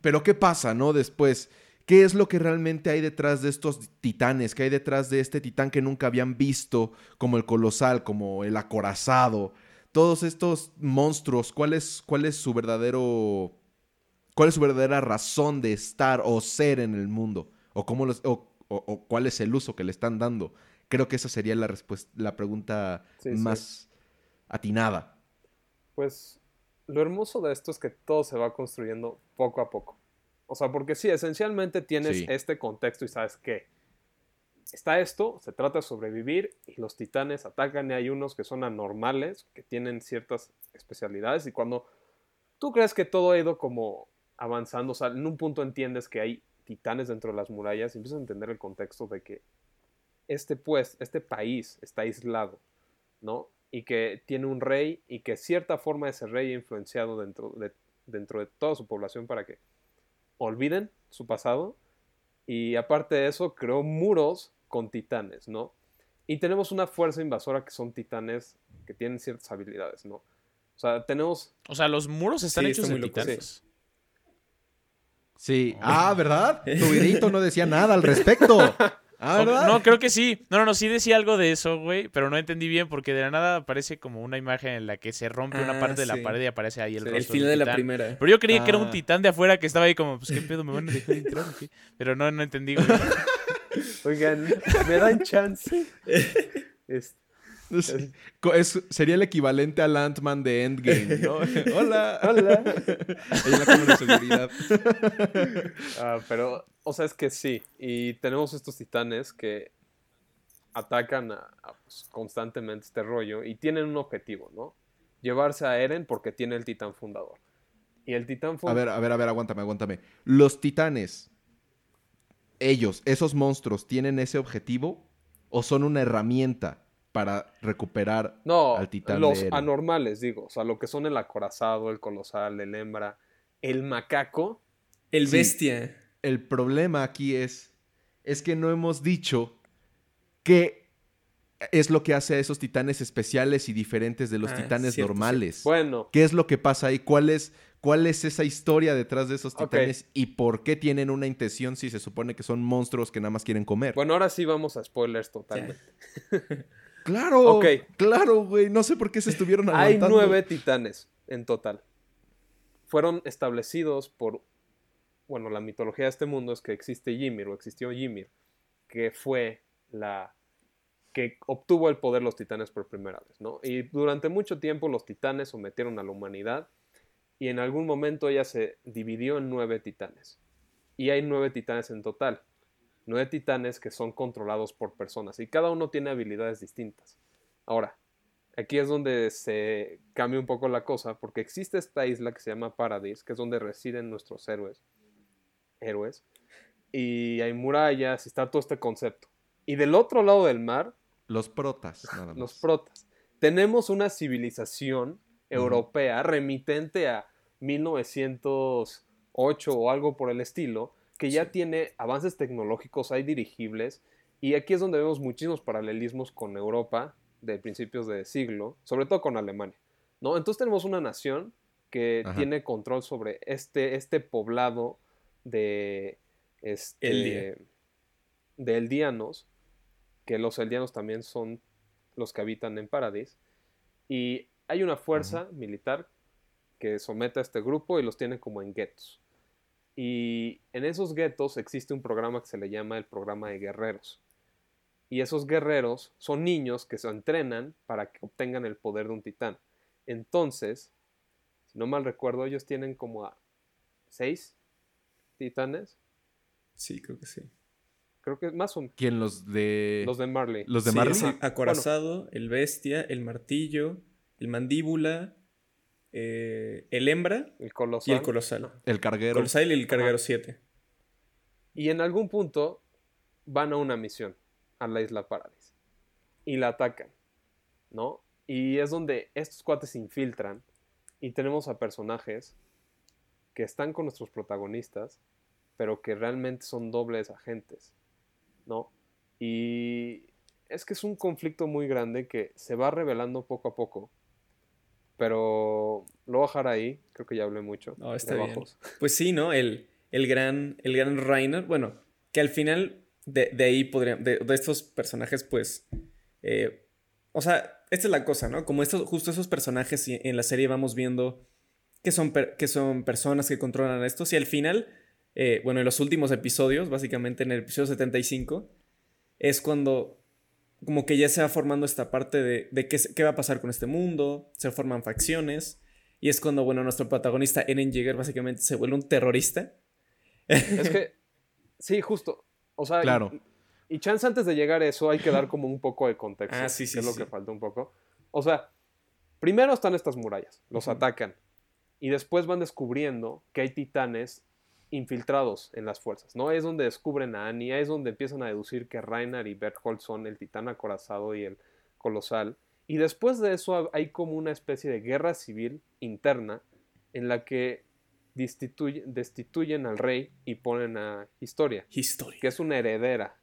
pero ¿qué pasa, no? Después, ¿qué es lo que realmente hay detrás de estos titanes? ¿Qué hay detrás de este titán que nunca habían visto, como el colosal, como el acorazado? Todos estos monstruos, ¿cuál es, cuál es su verdadero... ¿Cuál es su verdadera razón de estar o ser en el mundo? ¿O, cómo los, o, o- o cuál es el uso que le están dando? Creo que esa sería la, respuesta, la pregunta Sí, sí. más atinada. Pues lo hermoso de esto es que todo se va construyendo poco a poco. O sea, porque sí, esencialmente tienes Sí. este contexto y sabes que está esto, se trata de sobrevivir y los titanes atacan y hay unos que son anormales, que tienen ciertas especialidades y cuando tú crees que todo ha ido como avanzando, o sea, en un punto entiendes que hay titanes dentro de las murallas y empiezas a entender el contexto de que este pues, este país está aislado, ¿no? Y que tiene un rey y que cierta forma ese rey ha influenciado dentro de, dentro de toda su población para que olviden su pasado y aparte de eso creó muros con titanes, ¿no? Y tenemos una fuerza invasora que son titanes que tienen ciertas habilidades, ¿no? O sea, tenemos... O sea, los muros están Sí, hechos de titanes. Sí. Ah, ¿verdad? (laughs) Tu no decía nada al respecto. (laughs) Ah. No, creo que sí. No, no, no, sí decía algo de eso, güey, pero no entendí bien porque de la nada aparece como una imagen en la que se rompe una Ah, parte de sí. la pared y aparece ahí el El rostro final del de la primera. Pero yo creí que era un Ah. titán de afuera que estaba ahí como, pues qué pedo, me van a dejar entrar qué? Pero no, no entendí, güey. (laughs) Oigan, ¿me dan chance? Este, (laughs) Sí. Es- sería el equivalente al Ant-Man de Endgame, ¿no? (laughs) Hola. Hola. En la cámara de seguridad. (laughs) Ah, pero, o sea, es que sí. Y tenemos estos titanes que atacan a- a, pues, constantemente este rollo y tienen un objetivo, ¿no? llevarse a Eren porque tiene el titán fundador. Y el titán A ver, a ver, a ver, aguántame, aguántame. Los titanes, ellos, esos monstruos, ¿tienen ese objetivo o son una herramienta para recuperar no, al titán los de anormales, digo. O sea, lo que son el acorazado, el colosal, el hembra, el macaco. El Sí. bestia. El problema aquí es, es que no hemos dicho qué es lo que hace a esos titanes especiales y diferentes de los Ah, titanes cierto, normales. Bueno, ¿Qué es lo que pasa ahí? ¿Cuál es, ¿Cuál es esa historia detrás de esos titanes y por qué tienen una intención si se supone que son monstruos que nada más quieren comer? bueno, ahora sí vamos a spoilers totalmente. (laughs) claro, Ok. claro, güey. No sé por qué se estuvieron Hay aguantando. nueve titanes en total. Fueron establecidos por. Bueno, la mitología de este mundo es que existe Ymir, o existió Ymir, que fue la. que obtuvo el poder los titanes por primera vez, ¿no? Y durante mucho tiempo los titanes sometieron a la humanidad, y en algún momento ella se dividió en nueve titanes. Y hay nueve titanes en total. Nueve titanes que son controlados por personas, y cada uno tiene habilidades distintas. Ahora, aquí es donde se cambia un poco la cosa, porque existe esta isla que se llama Paradis, que es donde residen nuestros héroes. Héroes. Y hay murallas, y está todo este concepto. Y del otro lado del mar, Los protas, nada más. los protas. Tenemos una civilización europea remitente a 1908 o algo por el estilo, que ya tiene avances tecnológicos, hay dirigibles, y aquí es donde vemos muchísimos paralelismos con Europa de principios de siglo, sobre todo con Alemania. ¿no? Entonces tenemos una nación que Ajá. tiene control sobre este, este poblado de este, Eldia. de eldianos, que los eldianos también son los que habitan en Paradis, y hay una fuerza militar que somete a este grupo y los tiene como en guetos. Y en esos guetos existe un programa que se le llama el programa de guerreros. Y esos guerreros son niños que se entrenan para que obtengan el poder de un titán. Entonces, si no mal recuerdo, ellos tienen como a seis titanes. Sí, creo que sí. Creo que más menos. ¿Quién? Los de... Los de Marley. ¿Los de Sí, Marley? sí, acorazado, el bestia, el martillo, el mandíbula, eh, el hembra El y colosal. el colosal. El carguero. Colosal y el carguero 7. Y en algún punto van a una misión a la isla Paradis y la atacan, ¿no? Y es donde estos cuates se infiltran y tenemos a personajes que están con nuestros protagonistas, pero que realmente son dobles agentes, ¿no? Y es que es un conflicto muy grande que se va revelando poco a poco, pero lo voy a dejar ahí, creo que ya hablé mucho. No, está de bien. Pues sí, ¿no? El, el gran, el gran Reiner, bueno, que al final de, de ahí podrían, de, de estos personajes, pues, eh, o sea, esta es la cosa, ¿no? Como estos, justo esos personajes en la serie vamos viendo que son, per- que son personas que controlan estos y al final, eh, bueno, en los últimos episodios, básicamente en el episodio 75, es cuando como que ya se va formando esta parte de, de qué, qué va a pasar con este mundo, se forman facciones. Y es cuando, bueno, nuestro protagonista, Eren Jaeger, básicamente se vuelve un terrorista. Es que, sí, justo. O sea, y- Claro. y, chance antes de llegar a eso hay que dar como un poco de contexto. Ah, sí, sí, que es lo sí. que falta un poco. O sea, primero están estas murallas, los atacan. Y después van descubriendo que hay titanes infiltrados en las fuerzas, ¿no? Es donde descubren a Annie, es donde empiezan a deducir que Reinhard y Berthold son el titán acorazado y el colosal. Y después de eso hay como una especie de guerra civil interna en la que destituye- destituyen al rey y ponen a Historia, Historia. que es una heredera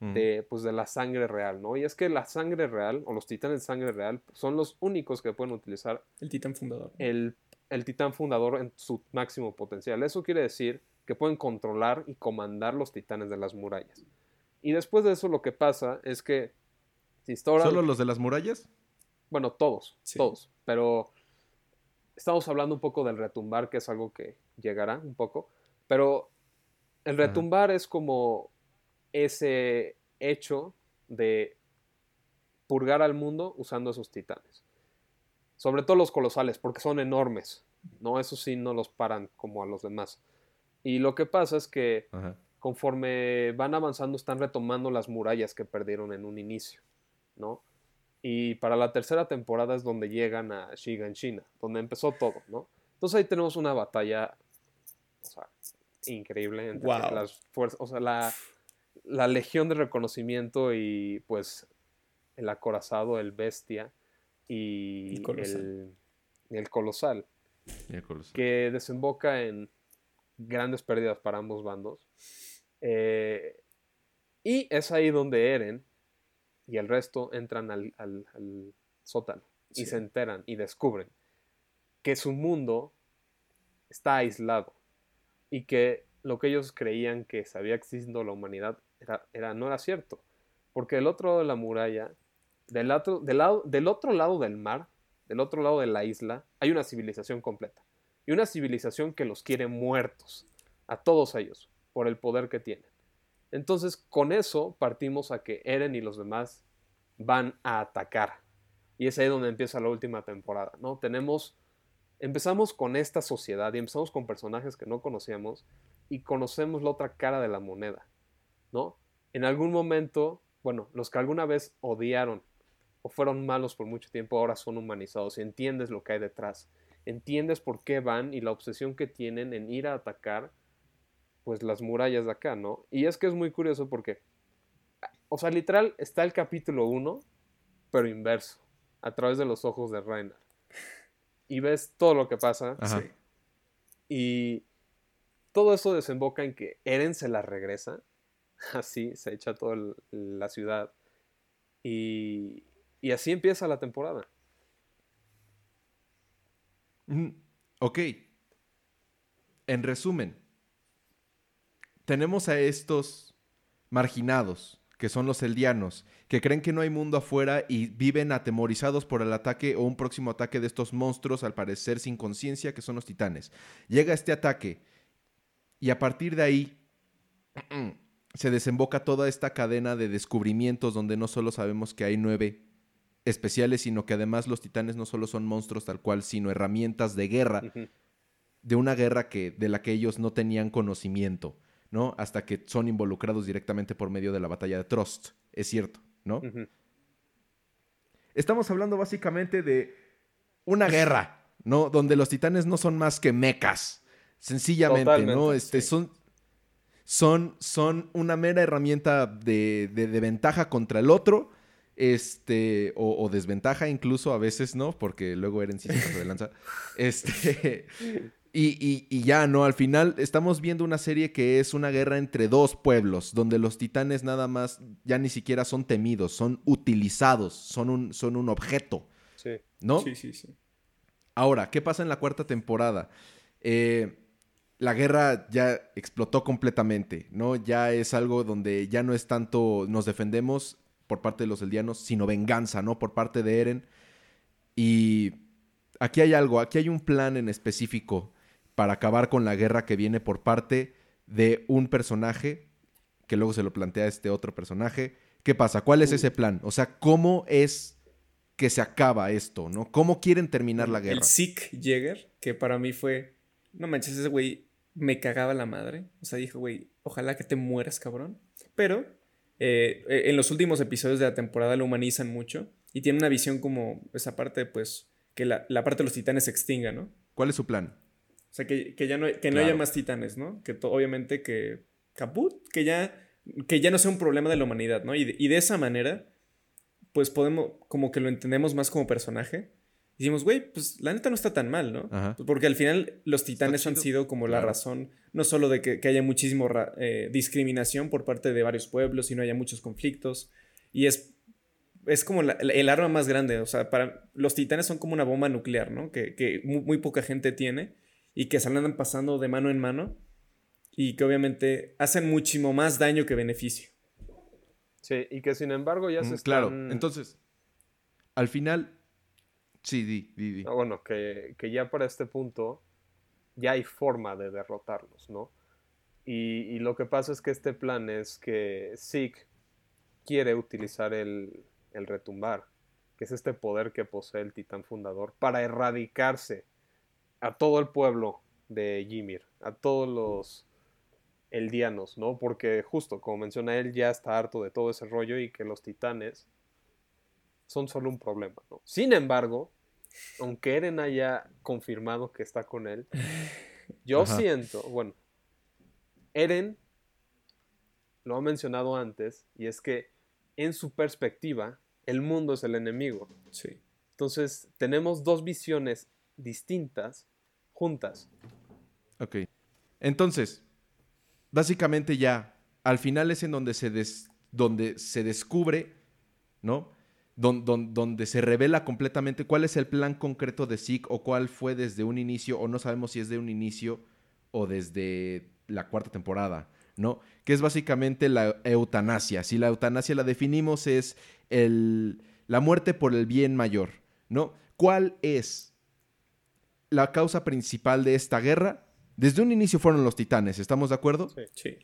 Ujú. de, pues, de la sangre real, ¿no? Y es que la sangre real, o los titanes de sangre real, son los únicos que pueden utilizar El titán fundador. el, el titán fundador en su máximo potencial. Eso quiere decir que pueden controlar y comandar los titanes de las murallas. Y después de eso lo que pasa es que si Stora- ¿Solo los de las murallas? bueno, todos, Sí. todos, pero estamos hablando un poco del retumbar, que es algo que llegará un poco, pero el Ajá. retumbar es como ese hecho de purgar al mundo usando esos titanes. Sobre todo los colosales, porque son enormes, ¿no? Eso sí no los paran como a los demás. Y lo que pasa es que Ajá. conforme van avanzando están retomando las murallas que perdieron en un inicio, ¿no? Y para la tercera temporada es donde llegan a Shiganshina, donde empezó todo, ¿no? Entonces ahí tenemos una batalla o sea, increíble entre las fuerzas, o sea, la, la, legión de reconocimiento y pues el acorazado, el bestia y el, el, colosal, que desemboca en grandes pérdidas para ambos bandos. Eh, y es ahí donde Eren y el resto entran al, sótano y se enteran y descubren que su mundo está aislado y que lo que ellos creían que sabía existiendo la humanidad era, no era cierto. Porque del otro lado de la muralla, del otro, del, lado, del otro lado del mar, del otro lado de la isla, hay una civilización completa. Y una civilización que los quiere muertos, a todos ellos, por el poder que tienen. Entonces, con eso partimos a que Eren y los demás van a atacar. Y es ahí donde empieza la última temporada, ¿no? Tenemos, empezamos con esta sociedad y empezamos con personajes que no conocíamos y conocemos la otra cara de la moneda, ¿no? En algún momento, bueno, los que alguna vez odiaron o fueron malos por mucho tiempo ahora son humanizados y entiendes lo que hay detrás. Entiendes por qué van y la obsesión que tienen en ir a atacar pues las murallas de acá, ¿no? Y es que es muy curioso porque, o sea, literal está el capítulo 1, pero inverso, a través de los ojos de Reina. Y ves todo lo que pasa. Sí. Y todo eso desemboca en que Eren se la regresa, (laughs) así, se echa toda la ciudad. Y, y así empieza la temporada. Ok. En resumen, tenemos a estos marginados, que son los eldianos, que creen que no hay mundo afuera y viven atemorizados por el ataque o un próximo ataque de estos monstruos, al parecer sin conciencia, que son los titanes. Llega este ataque y a partir de ahí (clears throat) se desemboca toda esta cadena de descubrimientos donde no solo sabemos que hay nueve especiales, sino que además los titanes no solo son monstruos tal cual, sino herramientas de guerra, de una guerra que, de la que ellos no tenían conocimiento. ¿no? Hasta que son involucrados directamente por medio de la batalla de Trust. Es cierto, ¿no? Estamos hablando básicamente de una guerra, ¿no? Donde los titanes no son más que mecas. Sencillamente, ¿no? Este, son, son, son una mera herramienta de, ventaja contra el otro. Este, o, desventaja incluso a veces, ¿no? Porque luego Eren sí se de lanza. (laughs) Este, (laughs) y, ya, ¿no? Al final estamos viendo una serie que es una guerra entre dos pueblos, donde los titanes nada más ya ni siquiera son temidos, son utilizados, son un, son un objeto. Sí. ¿No? Sí, sí, sí. Ahora, ¿qué pasa en la cuarta temporada? Eh, la guerra ya explotó completamente, ¿no? Ya es algo donde ya no es tanto nos defendemos por parte de los eldianos, sino venganza, ¿no? Por parte de Eren. Y aquí hay algo, aquí hay un plan en específico para acabar con la guerra que viene por parte de un personaje que luego se lo plantea este otro personaje. ¿Qué pasa? ¿Cuál es ese plan? O sea, ¿cómo es que se acaba esto, no? ¿Cómo quieren terminar la guerra? El Sick Jäger, que para mí fue, no manches, ese güey me cagaba la madre. O sea, dijo, güey, ojalá que te mueras, cabrón. Pero eh, en los últimos episodios de la temporada lo humanizan mucho y tiene una visión como esa parte, pues, que la, la parte de los titanes se extinga, ¿no? ¿Cuál es su plan? O sea, que, ya no, que no haya más titanes, ¿no? Que obviamente que caput, que ya, que ya no sea un problema de la humanidad, ¿no? Y de, esa manera, pues podemos, como que lo entendemos más como personaje. Y decimos, güey, pues la neta no está tan mal, ¿no? Pues, porque al final los titanes han sido como la razón, no solo de que, haya muchísimo eh, discriminación por parte de varios pueblos, sino haya muchos conflictos. Y es, es como el arma más grande, o sea, para los titanes son como una bomba nuclear, ¿no? Que, que muy poca gente tiene y que se andan pasando de mano en mano y que obviamente hacen muchísimo más daño que beneficio. Sí, y que sin embargo ya se están... Claro, entonces, al final, sí, di, di, di. Ah, bueno, que, ya para este punto ya hay forma de derrotarlos, ¿no? Y, lo que pasa es que este plan es que Zeke quiere utilizar el, el retumbar, que es este poder que posee el titán fundador, para erradicarse a todo el pueblo de Ymir, a todos los eldianos, ¿no? Porque justo, como menciona él, ya está harto de todo ese rollo y que los titanes son solo un problema, ¿no? Sin embargo, aunque Eren haya confirmado que está con él, (sighs) yo siento, bueno, Eren lo ha mencionado antes, y es que en su perspectiva, el mundo es el enemigo. Sí. Entonces, tenemos dos visiones distintas juntas. Ok. Entonces, básicamente ya, al final es en donde se, donde se descubre, ¿no? Donde se revela completamente cuál es el plan concreto de Zeke o cuál fue desde un inicio, o no sabemos si es de un inicio o desde la cuarta temporada, ¿no? Que es básicamente la eutanasia. Si la eutanasia la definimos es el, la muerte por el bien mayor, ¿no? ¿Cuál es la causa principal de esta guerra? Desde un inicio fueron los titanes, ¿estamos de acuerdo? Sí. sí.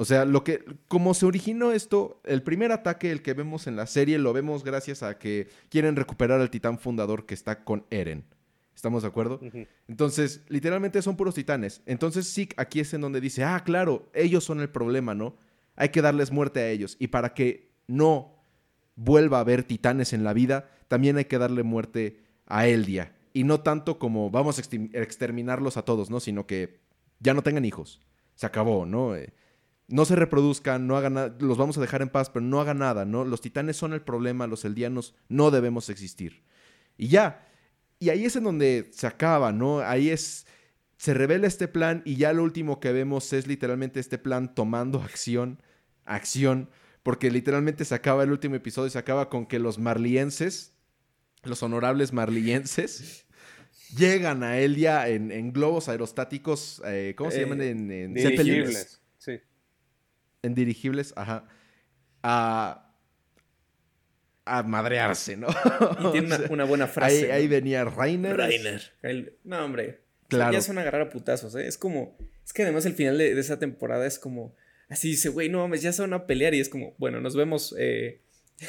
O sea, lo que, como se originó esto, el primer ataque, el que vemos en la serie, lo vemos gracias a que quieren recuperar al titán fundador que está con Eren. ¿Estamos de acuerdo? Entonces, literalmente son puros titanes. Entonces, sí, aquí es en donde dice, ah, claro, ellos son el problema, ¿no? Hay que darles muerte a ellos. Y para que no vuelva a haber titanes en la vida, también hay que darle muerte a Eldia. Y no tanto como vamos a exterminarlos a todos, ¿no? Sino que ya no tengan hijos. Se acabó, ¿no? Eh, no se reproduzcan, no hagan nada, los vamos a dejar en paz, pero no hagan nada, ¿no? Los titanes son el problema, los eldianos no debemos existir. Y ya, y ahí es en donde se acaba, ¿no? Ahí es, se revela este plan y ya lo último que vemos es literalmente este plan tomando (laughs) acción, acción, porque literalmente se acaba el último episodio y se acaba con que los marlienses, los honorables marlienses, llegan a Eldia en, globos aerostáticos, eh, ¿cómo se eh, llaman? En, en en dirigibles, ajá, a, a madrearse, ¿no? Y tiene (laughs) una, buena frase. Ahí, venía Rainer. Rainer. no, hombre. Claro. Ya son a agarrar a putazos, ¿eh? Es como. Es que además el final de, esa temporada es como. Así dice, güey, no mames, ya se van a pelear. Y es como, bueno, nos vemos eh,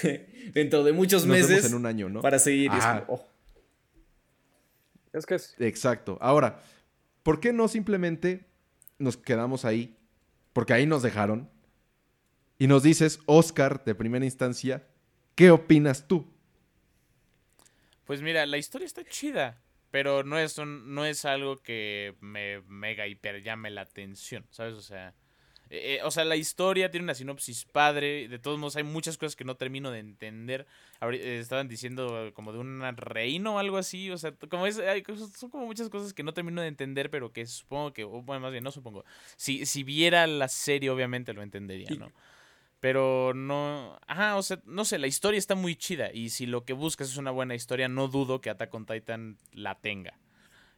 (laughs) dentro de muchos nos meses. Vemos en un año, ¿no? Para seguir. es, como, oh. es que es. Exacto. Ahora, ¿por qué no simplemente nos quedamos ahí? Porque ahí nos dejaron y nos dices, Oscar, de primera instancia, ¿qué opinas tú? Pues mira, la historia está chida, pero no es, no es algo que me mega hiper llame la atención, ¿sabes? O sea, eh, eh, o sea, la historia tiene una sinopsis padre. De todos modos, hay muchas cosas que no termino de entender. Eh, estaban diciendo como de un reino o algo así. O sea, como es, son como muchas cosas que no termino de entender, pero que supongo que, bueno, más bien no supongo. Si, si viera la serie, obviamente lo entendería, ¿no? Pero no. Ajá, o sea, no sé, la historia está muy chida. Y si lo que buscas es una buena historia, no dudo que Attack on Titan la tenga.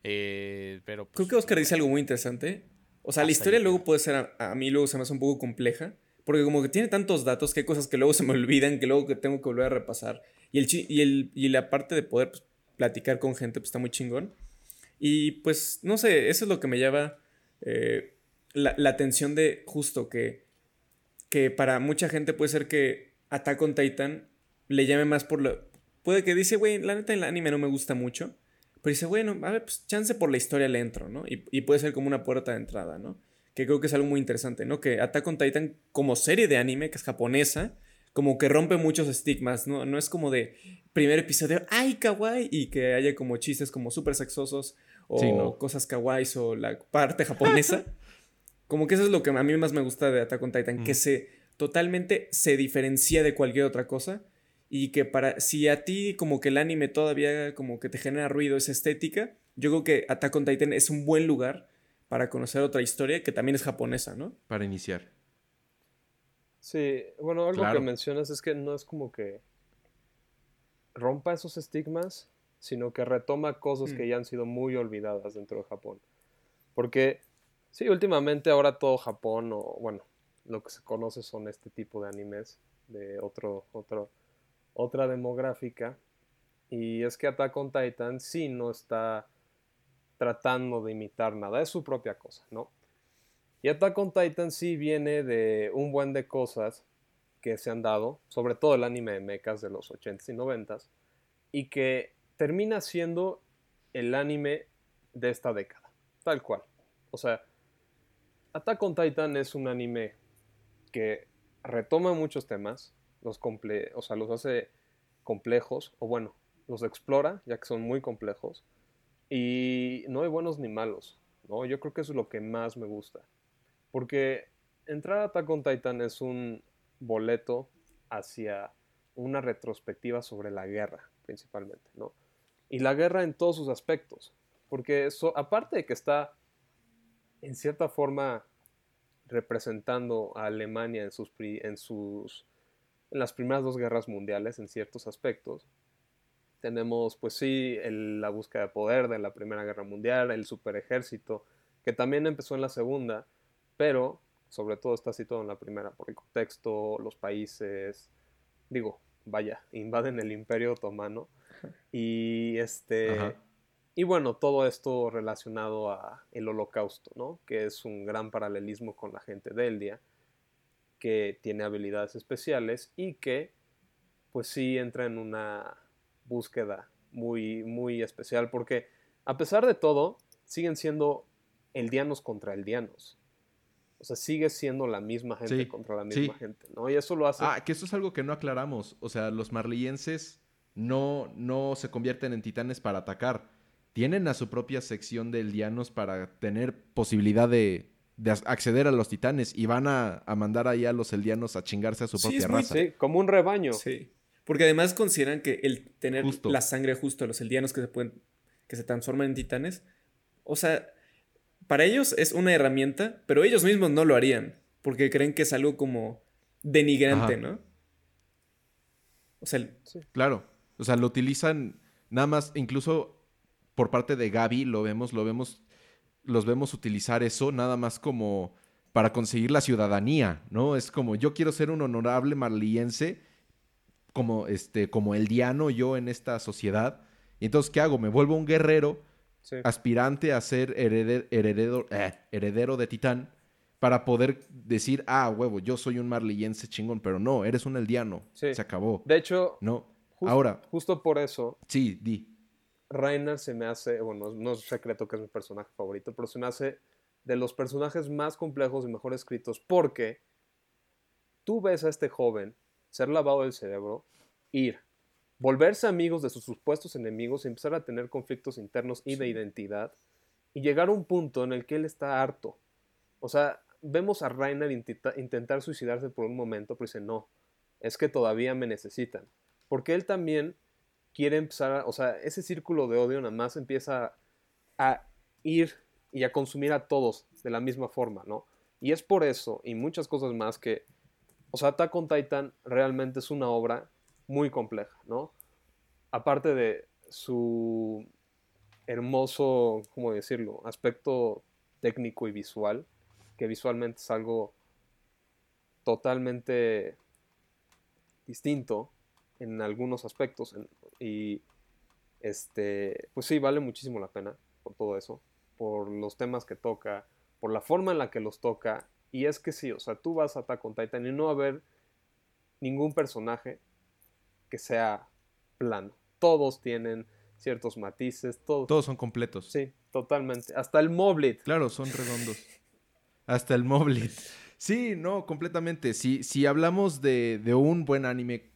Eh, pero. Creo que Oscar dice algo muy interesante. O sea, la historia luego puede ser. A, mí luego se me hace un poco compleja. Porque como que tiene tantos datos que hay cosas que luego se me olvidan, que luego que tengo que volver a repasar. Y, el, y, el, y la parte de poder pues, platicar con gente pues, está muy chingón. Y pues, no sé, eso es lo que me lleva eh, la, la atención de justo que que para mucha gente puede ser que Attack on Titan le llame más por lo... Puede que dice, güey, la neta el anime no me gusta mucho. Pero dice, bueno, a ver, pues chance por la historia le entro, ¿no? Y, puede ser como una puerta de entrada, ¿no? Que creo que es algo muy interesante, ¿no? Que Attack on Titan como serie de anime, que es japonesa, como que rompe muchos estigmas, ¿no? No es como de primer episodio, ¡ay, kawaii! Y que haya como chistes como súper sexosos o cosas kawaii o la parte japonesa. (laughs) Como que eso es lo que a mí más me gusta de Attack on Titan, que se totalmente se diferencia de cualquier otra cosa y que para si a ti como que el anime todavía como que te genera ruido esa estética, yo creo que Attack on Titan es un buen lugar para conocer otra historia que también es japonesa, ¿no? Para iniciar. Sí, bueno, algo que mencionas es que no es como que rompa esos estigmas, sino que retoma cosas que mm. ya han sido muy olvidadas dentro de Japón. Porque Sí, últimamente ahora todo Japón, o bueno, lo que se conoce son este tipo de animes de otro, otro, otra demográfica. Y es que Attack on Titan sí no está tratando de imitar nada, es su propia cosa, ¿no? Y Attack on Titan sí viene de un buen de cosas que se han dado, sobre todo el anime de mechas de los 80s y 90s, y que termina siendo el anime de esta década, tal cual. O sea, Attack on Titan es un anime que retoma muchos temas, los comple o sea, los hace complejos, o bueno, los explora, ya que son muy complejos, y no hay buenos ni malos, ¿no? Yo creo que es lo que más me gusta, porque entrar a Attack on Titan es un boleto hacia una retrospectiva sobre la guerra, principalmente, ¿no? Y la guerra en todos sus aspectos, porque eso, aparte de que está en cierta forma representando a Alemania en sus, en sus en las primeras dos guerras mundiales en ciertos aspectos. Tenemos, pues sí, la búsqueda de poder de la Primera Guerra Mundial, el super ejército, que también empezó en la Segunda, pero sobre todo está situado en la Primera por el contexto, los países, digo, vaya, invaden el Imperio Otomano. Y este y bueno, todo esto relacionado a el Holocausto, ¿no? Que es un gran paralelismo con la gente del día que tiene habilidades especiales y que pues sí entra en una búsqueda muy, muy especial porque a pesar de todo siguen siendo eldianos contra eldianos. O sea, sigue siendo la misma gente contra la misma gente, ¿no? Y eso lo hace... Ah, que eso es algo que no aclaramos. O sea, los marlienses no, no se convierten en titanes para atacar. Tienen a su propia sección de eldianos para tener posibilidad de, de acceder a los titanes y van a, mandar ahí a los eldianos a chingarse a su propia raza. Sí, como un rebaño. Sí. Porque además consideran que el tener la sangre justo a los eldianos que se pueden que se transforman en titanes, o sea, para ellos es una herramienta, pero ellos mismos no lo harían, porque creen que es algo como denigrante, ¿no? O sea, claro, o sea, lo utilizan nada más incluso por parte de Gaby lo vemos, lo vemos los vemos utilizar eso nada más como para conseguir la ciudadanía, ¿no? Es como yo quiero ser un honorable marliense como este como el diano yo en esta sociedad. Y entonces ¿qué hago? Me vuelvo un guerrero aspirante a ser heredero, eh, heredero de Titán para poder decir, ah, huevo, yo soy un marliense chingón, pero no, eres un eldiano. Se acabó. De hecho, no. Ahora. Justo por eso. Sí, di. Reiner se me hace, bueno, no es secreto que es mi personaje favorito, pero se me hace de los personajes más complejos y mejor escritos porque tú ves a este joven ser lavado del cerebro, ir, volverse amigos de sus supuestos enemigos y empezar a tener conflictos internos y de identidad y llegar a un punto en el que él está harto. O sea, vemos a Reiner intentar suicidarse por un momento, pero dice, no, es que todavía me necesitan. Porque él también quiere empezar, o sea, ese círculo de odio nada más empieza a ir y a consumir a todos de la misma forma, ¿no? Y es por eso y muchas cosas más que, o sea, Attack on Titan realmente es una obra muy compleja, ¿no? Aparte de su hermoso, ¿cómo decirlo?, aspecto técnico y visual, que visualmente es algo totalmente distinto en algunos aspectos, y este, pues sí, vale muchísimo la pena por todo eso, por los temas que toca, por la forma en la que los toca. Y es que sí, o sea, tú vas a Attack on Titan y no va a haber ningún personaje que sea plano. Todos tienen ciertos matices, todos. Todos son completos. Sí, totalmente. Hasta el Moblit. Claro, son redondos. Hasta el Moblit. Sí, no, completamente. Si, si hablamos de, de un buen anime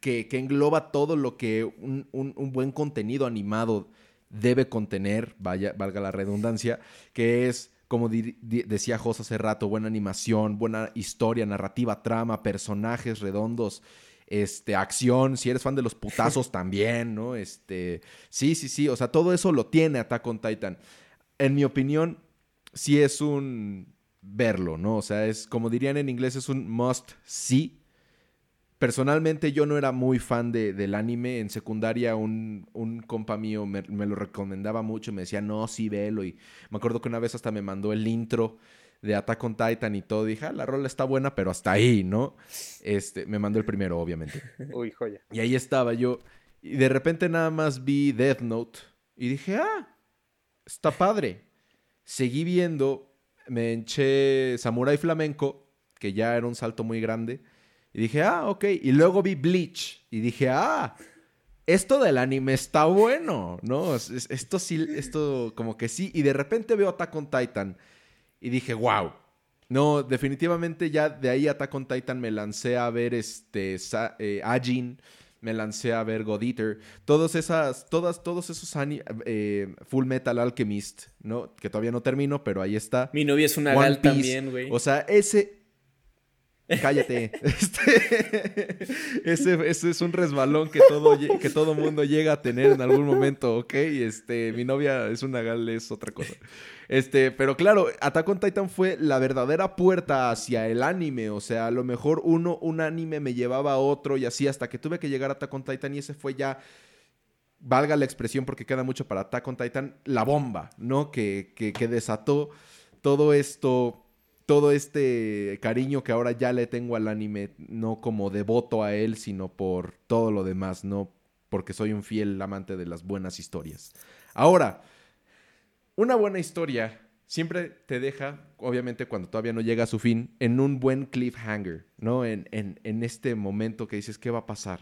que que, engloba todo lo que un, buen contenido animado debe contener, vaya, valga la redundancia, que es, como decía José hace rato, buena animación, buena historia, narrativa, trama, personajes redondos, este, acción, si eres fan de los putazos (laughs) también, ¿no? Este, sí, sí, sí, o sea, todo eso lo tiene Attack on Titan. En mi opinión, sí es un verlo, ¿no? O sea, es, como dirían en inglés, es un must see Personalmente yo no era muy fan de, del anime. En secundaria un, un compa mío me, lo recomendaba mucho. Me decía, no, sí, velo. Y me acuerdo que una vez hasta me mandó el intro de Attack on Titan y todo. dije, ah, la rola está buena, pero hasta ahí, ¿no? Este, me mandó el primero, obviamente. (laughs) Uy, joya. Y ahí estaba yo. Y de repente nada más vi Death Note. Y dije, ah, está padre. Seguí viendo. Me enché Samurai Flamenco, que ya era un salto muy grande. Y dije, ah, ok. Y luego vi Bleach. Y dije, ah, esto del anime está bueno, ¿no? Esto sí, esto como que sí. Y de repente veo Attack on Titan. Y dije, wow. No, definitivamente ya de ahí Attack on Titan me lancé a ver este eh, Ajin, me lancé a ver God Eater, todos esas, todas, todos esos eh, Full Metal Alchemist, ¿no? Que todavía no termino, pero ahí está. Mi novia es una gal también, güey. O sea, ese, Cállate. (laughs) Este, ese, es un resbalón que todo, que todo mundo llega a tener en algún momento, ¿ok? Este, mi novia es una gal, es otra cosa. Este, pero claro, Attack on Titan fue la verdadera puerta hacia el anime. O sea, a lo mejor uno, un anime me llevaba a otro y así hasta que tuve que llegar a Attack on Titan y ese fue ya valga la expresión porque queda mucho para Attack on Titan, la bomba, ¿no? Que, que, que desató todo esto todo este cariño que ahora ya le tengo al anime, no como devoto a él, sino por todo lo demás, no porque soy un fiel amante de las buenas historias. Ahora, una buena historia siempre te deja, obviamente cuando todavía no llega a su fin, en un buen cliffhanger, ¿no? En, en este momento que dices, ¿qué va a pasar?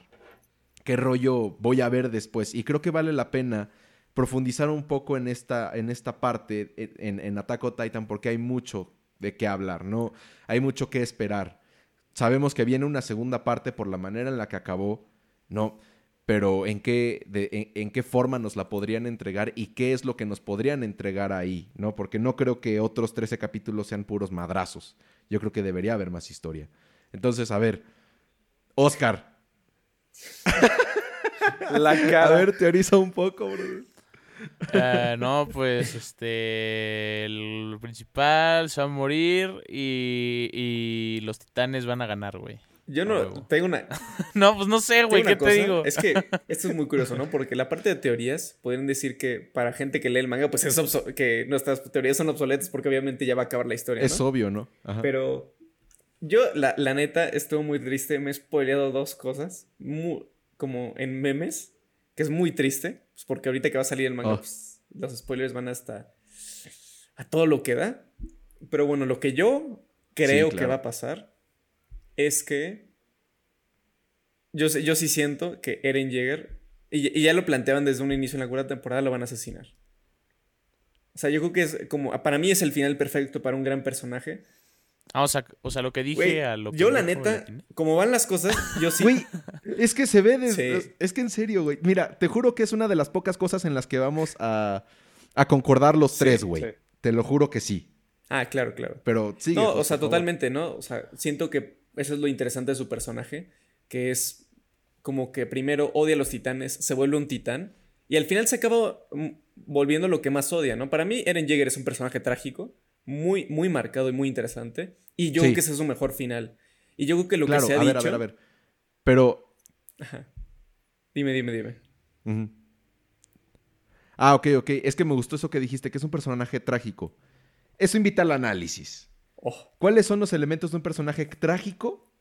¿Qué rollo voy a ver después? Y creo que vale la pena profundizar un poco en esta, en esta parte, en, en Attack on Titan, porque hay mucho de qué hablar, ¿no? Hay mucho que esperar. Sabemos que viene una segunda parte por la manera en la que acabó, ¿no? Pero ¿en qué, en, qué forma nos la podrían entregar y qué es lo que nos podrían entregar ahí, ¿no? Porque no creo que otros 13 capítulos sean puros madrazos. Yo creo que debería haber más historia. Entonces, a ver, Oscar. La (laughs) cara. A ver, teoriza un poco, bro. Eh, no, pues este. El principal se va a morir y, los titanes van a ganar, güey. Yo no tengo una. (laughs) no, pues no sé, güey, ¿qué te digo? Es que (laughs) esto es muy curioso, ¿no? Porque la parte de teorías pueden decir que para gente que lee el manga, pues es que nuestras teorías son obsoletas porque obviamente ya va a acabar la historia. Es obvio, ¿no? Pero yo, la, la, neta, estuve muy triste. Me he spoileado dos cosas, muy, como en memes, que es muy triste. Pues porque ahorita que va a salir el manga, oh. pues, los spoilers van hasta a todo lo que da. Pero bueno, lo que yo creo que va a pasar es que yo, yo sí siento que Eren Jaeger, y, ya lo planteaban desde un inicio en la cuarta temporada, lo van a asesinar. O sea, yo creo que es como, para mí es el final perfecto para un gran personaje. Ah, o sea, o sea lo que dije a lo que. Yo, la neta, como van las cosas, yo sí. Güey, es que se ve. desde... Es que en serio, güey. Mira, te juro que es una de las pocas cosas en las que vamos a, a concordar los tres, güey. Te lo juro que sí. Ah, claro, claro. Pero sí. No, o sea, totalmente, ¿no? O sea, siento que eso es lo interesante de su personaje, que es como que primero odia a los titanes, se vuelve un titán, y al final se acaba mm, volviendo lo que más odia, ¿no? Para mí, Eren Jaeger es un personaje trágico muy, muy marcado y muy interesante. Y yo creo que ese es su mejor final. Y yo creo que lo que se ha a dicho... Ver, a ver, a ver. Pero... Dime, dime, dime. Ah, ok, ok. Es que me gustó eso que dijiste, que es un personaje trágico. Eso invita al análisis. Oh. ¿Cuáles son los elementos de un personaje trágico?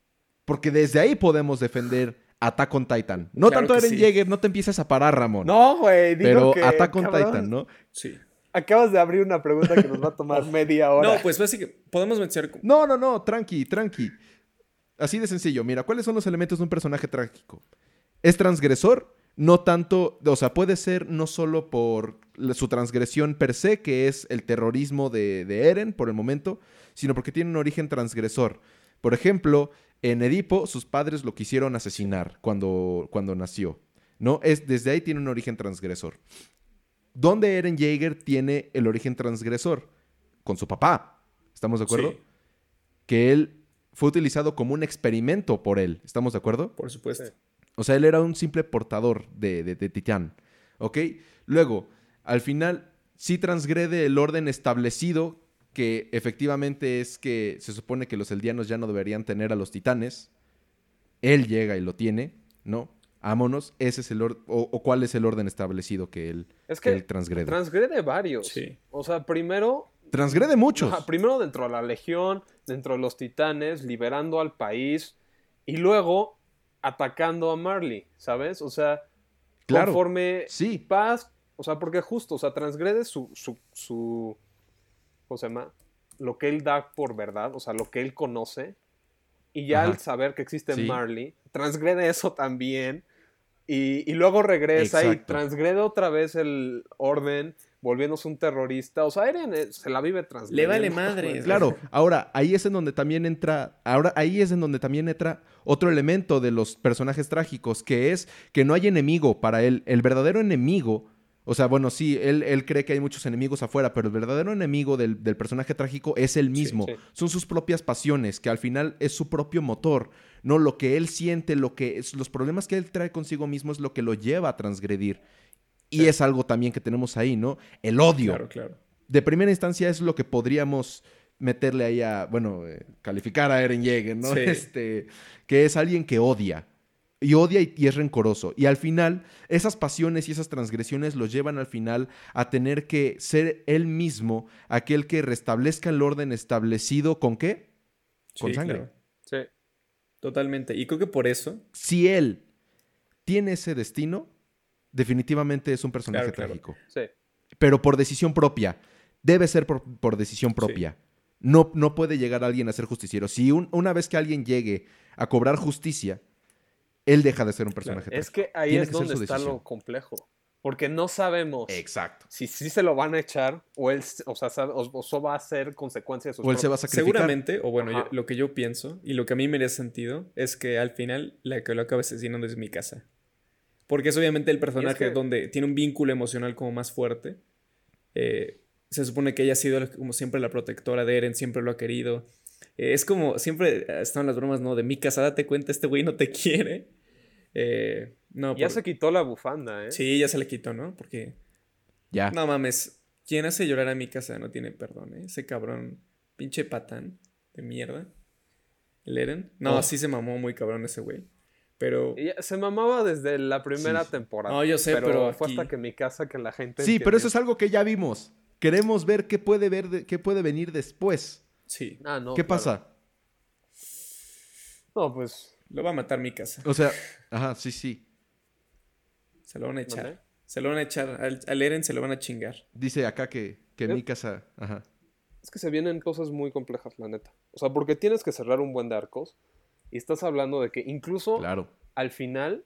Porque desde ahí podemos defender Attack on Titan. No tanto Eren Jaeger, no te empieces a parar, Ramón. No, güey. Pero Attack on Titan, ¿no? Sí. Acabas de abrir una pregunta que nos va a tomar (laughs) media hora. No, pues básicamente podemos mencionar. No, no, no, tranqui, tranqui. Así de sencillo. Mira, ¿cuáles son los elementos de un personaje trágico? Es transgresor, no tanto, o sea, puede ser no solo por su transgresión per se, que es el terrorismo de, de Eren por el momento, sino porque tiene un origen transgresor. Por ejemplo, en Edipo, sus padres lo quisieron asesinar cuando, cuando nació. ¿no? Es, desde ahí tiene un origen transgresor. ¿Dónde Eren Jaeger tiene el origen transgresor? Con su papá. ¿Estamos de acuerdo? Que él fue utilizado como un experimento por él. ¿Estamos de acuerdo? Por supuesto. O sea, él era un simple portador de, de, Titán. ¿Ok? Luego, al final, sí transgrede el orden establecido, que efectivamente es que se supone que los eldianos ya no deberían tener a los titanes. Él llega y lo tiene, ¿no? Ámonos, ese es el orden, o, cuál es el orden establecido que él, es que, transgrede. Transgrede varios. Sí. O sea, primero. Transgrede muchos. primero dentro de la legión, dentro de los titanes, liberando al país. Y luego atacando a Marley, ¿sabes? O sea, conforme sí. paz. O sea, porque justo, o sea, transgrede su. su, su ¿Cómo se llama? Lo que él da por verdad, o sea, lo que él conoce. Y ya al saber que existe Marley, transgrede eso también y, luego regresa y transgrede otra vez el orden volviéndose un terrorista. O sea, Eren se la vive tras. Le vale madre. (laughs) Claro, ahora ahí es en donde también entra, ahora ahí es en donde también entra otro elemento de los personajes trágicos, que es que no hay enemigo para él. El verdadero enemigo, o sea, bueno, sí, él, él cree que hay muchos enemigos afuera, pero el verdadero enemigo del, del personaje trágico es él mismo. sí. Son sus propias pasiones, que al final es su propio motor. No, lo que él siente, lo que es, los problemas que él trae consigo mismo es lo que lo lleva a transgredir. Y es algo también que tenemos ahí, ¿no? El odio Claro, claro. de primera instancia es lo que podríamos meterle ahí a, bueno, eh, calificar a Eren Yeager, ¿no? Sí. Este, que es alguien que odia. Y odia y, y es rencoroso. Y al final, esas pasiones y esas transgresiones los llevan al final a tener que ser él mismo aquel que restablezca el orden establecido con qué? Con Sí, sangre. claro. Totalmente. Y creo que por eso. Si él tiene ese destino, definitivamente es un personaje Claro, claro. trágico. Sí. pero por decisión propia. Debe ser por, por decisión propia. No, no puede llegar alguien a ser justiciero. Si un- una vez que alguien llegue a cobrar justicia, él deja de ser un personaje. Es trágico. que ahí Tiene es que donde está decisión. lo complejo. Porque no sabemos Exacto. si sí se lo van a echar o él, o sea, sabe- o, o eso va a ser consecuencia de sus O él se va a sacrificar. Seguramente, o bueno, yo- lo que yo pienso y lo que a mí me haría sentido es que al final la que lo acaba asesinando es mi casa. Porque es obviamente el personaje que- donde tiene un vínculo emocional como más fuerte. Eh, se supone que ella ha sido como siempre la protectora de Eren, siempre lo ha querido. Eh, es como, siempre eh, están las bromas, ¿no? De mi casa, date cuenta, este güey no te (laughs) quiere. Eh, no, Ya por- se quitó la bufanda, ¿eh? Sí, ya se le quitó, ¿no? Porque Ya. no mames, quien hace llorar a mi casa no tiene perdón, ¿eh? Ese cabrón, pinche patán de mierda. El Eren. No, Oh. sí se mamó muy cabrón ese güey. Pero. Se mamaba desde la primera Sí. temporada. No, yo sé, pero fue hasta que mi casa que la gente. Sí, pero eso es algo que ya vimos. Queremos ver qué puede, ver de- qué puede venir después. Sí. Ah, no, ¿Qué claro. pasa? No, pues. Lo va a matar mi casa. O sea, ajá, sí, sí. Se lo van a echar. Se lo van a echar. Al, al Eren se lo van a chingar. Dice acá que, que Eh. mi casa, ajá. Es que se vienen cosas muy complejas, la neta. O sea, porque tienes que cerrar un buen de arcos. Y estás hablando de que incluso Claro. al final.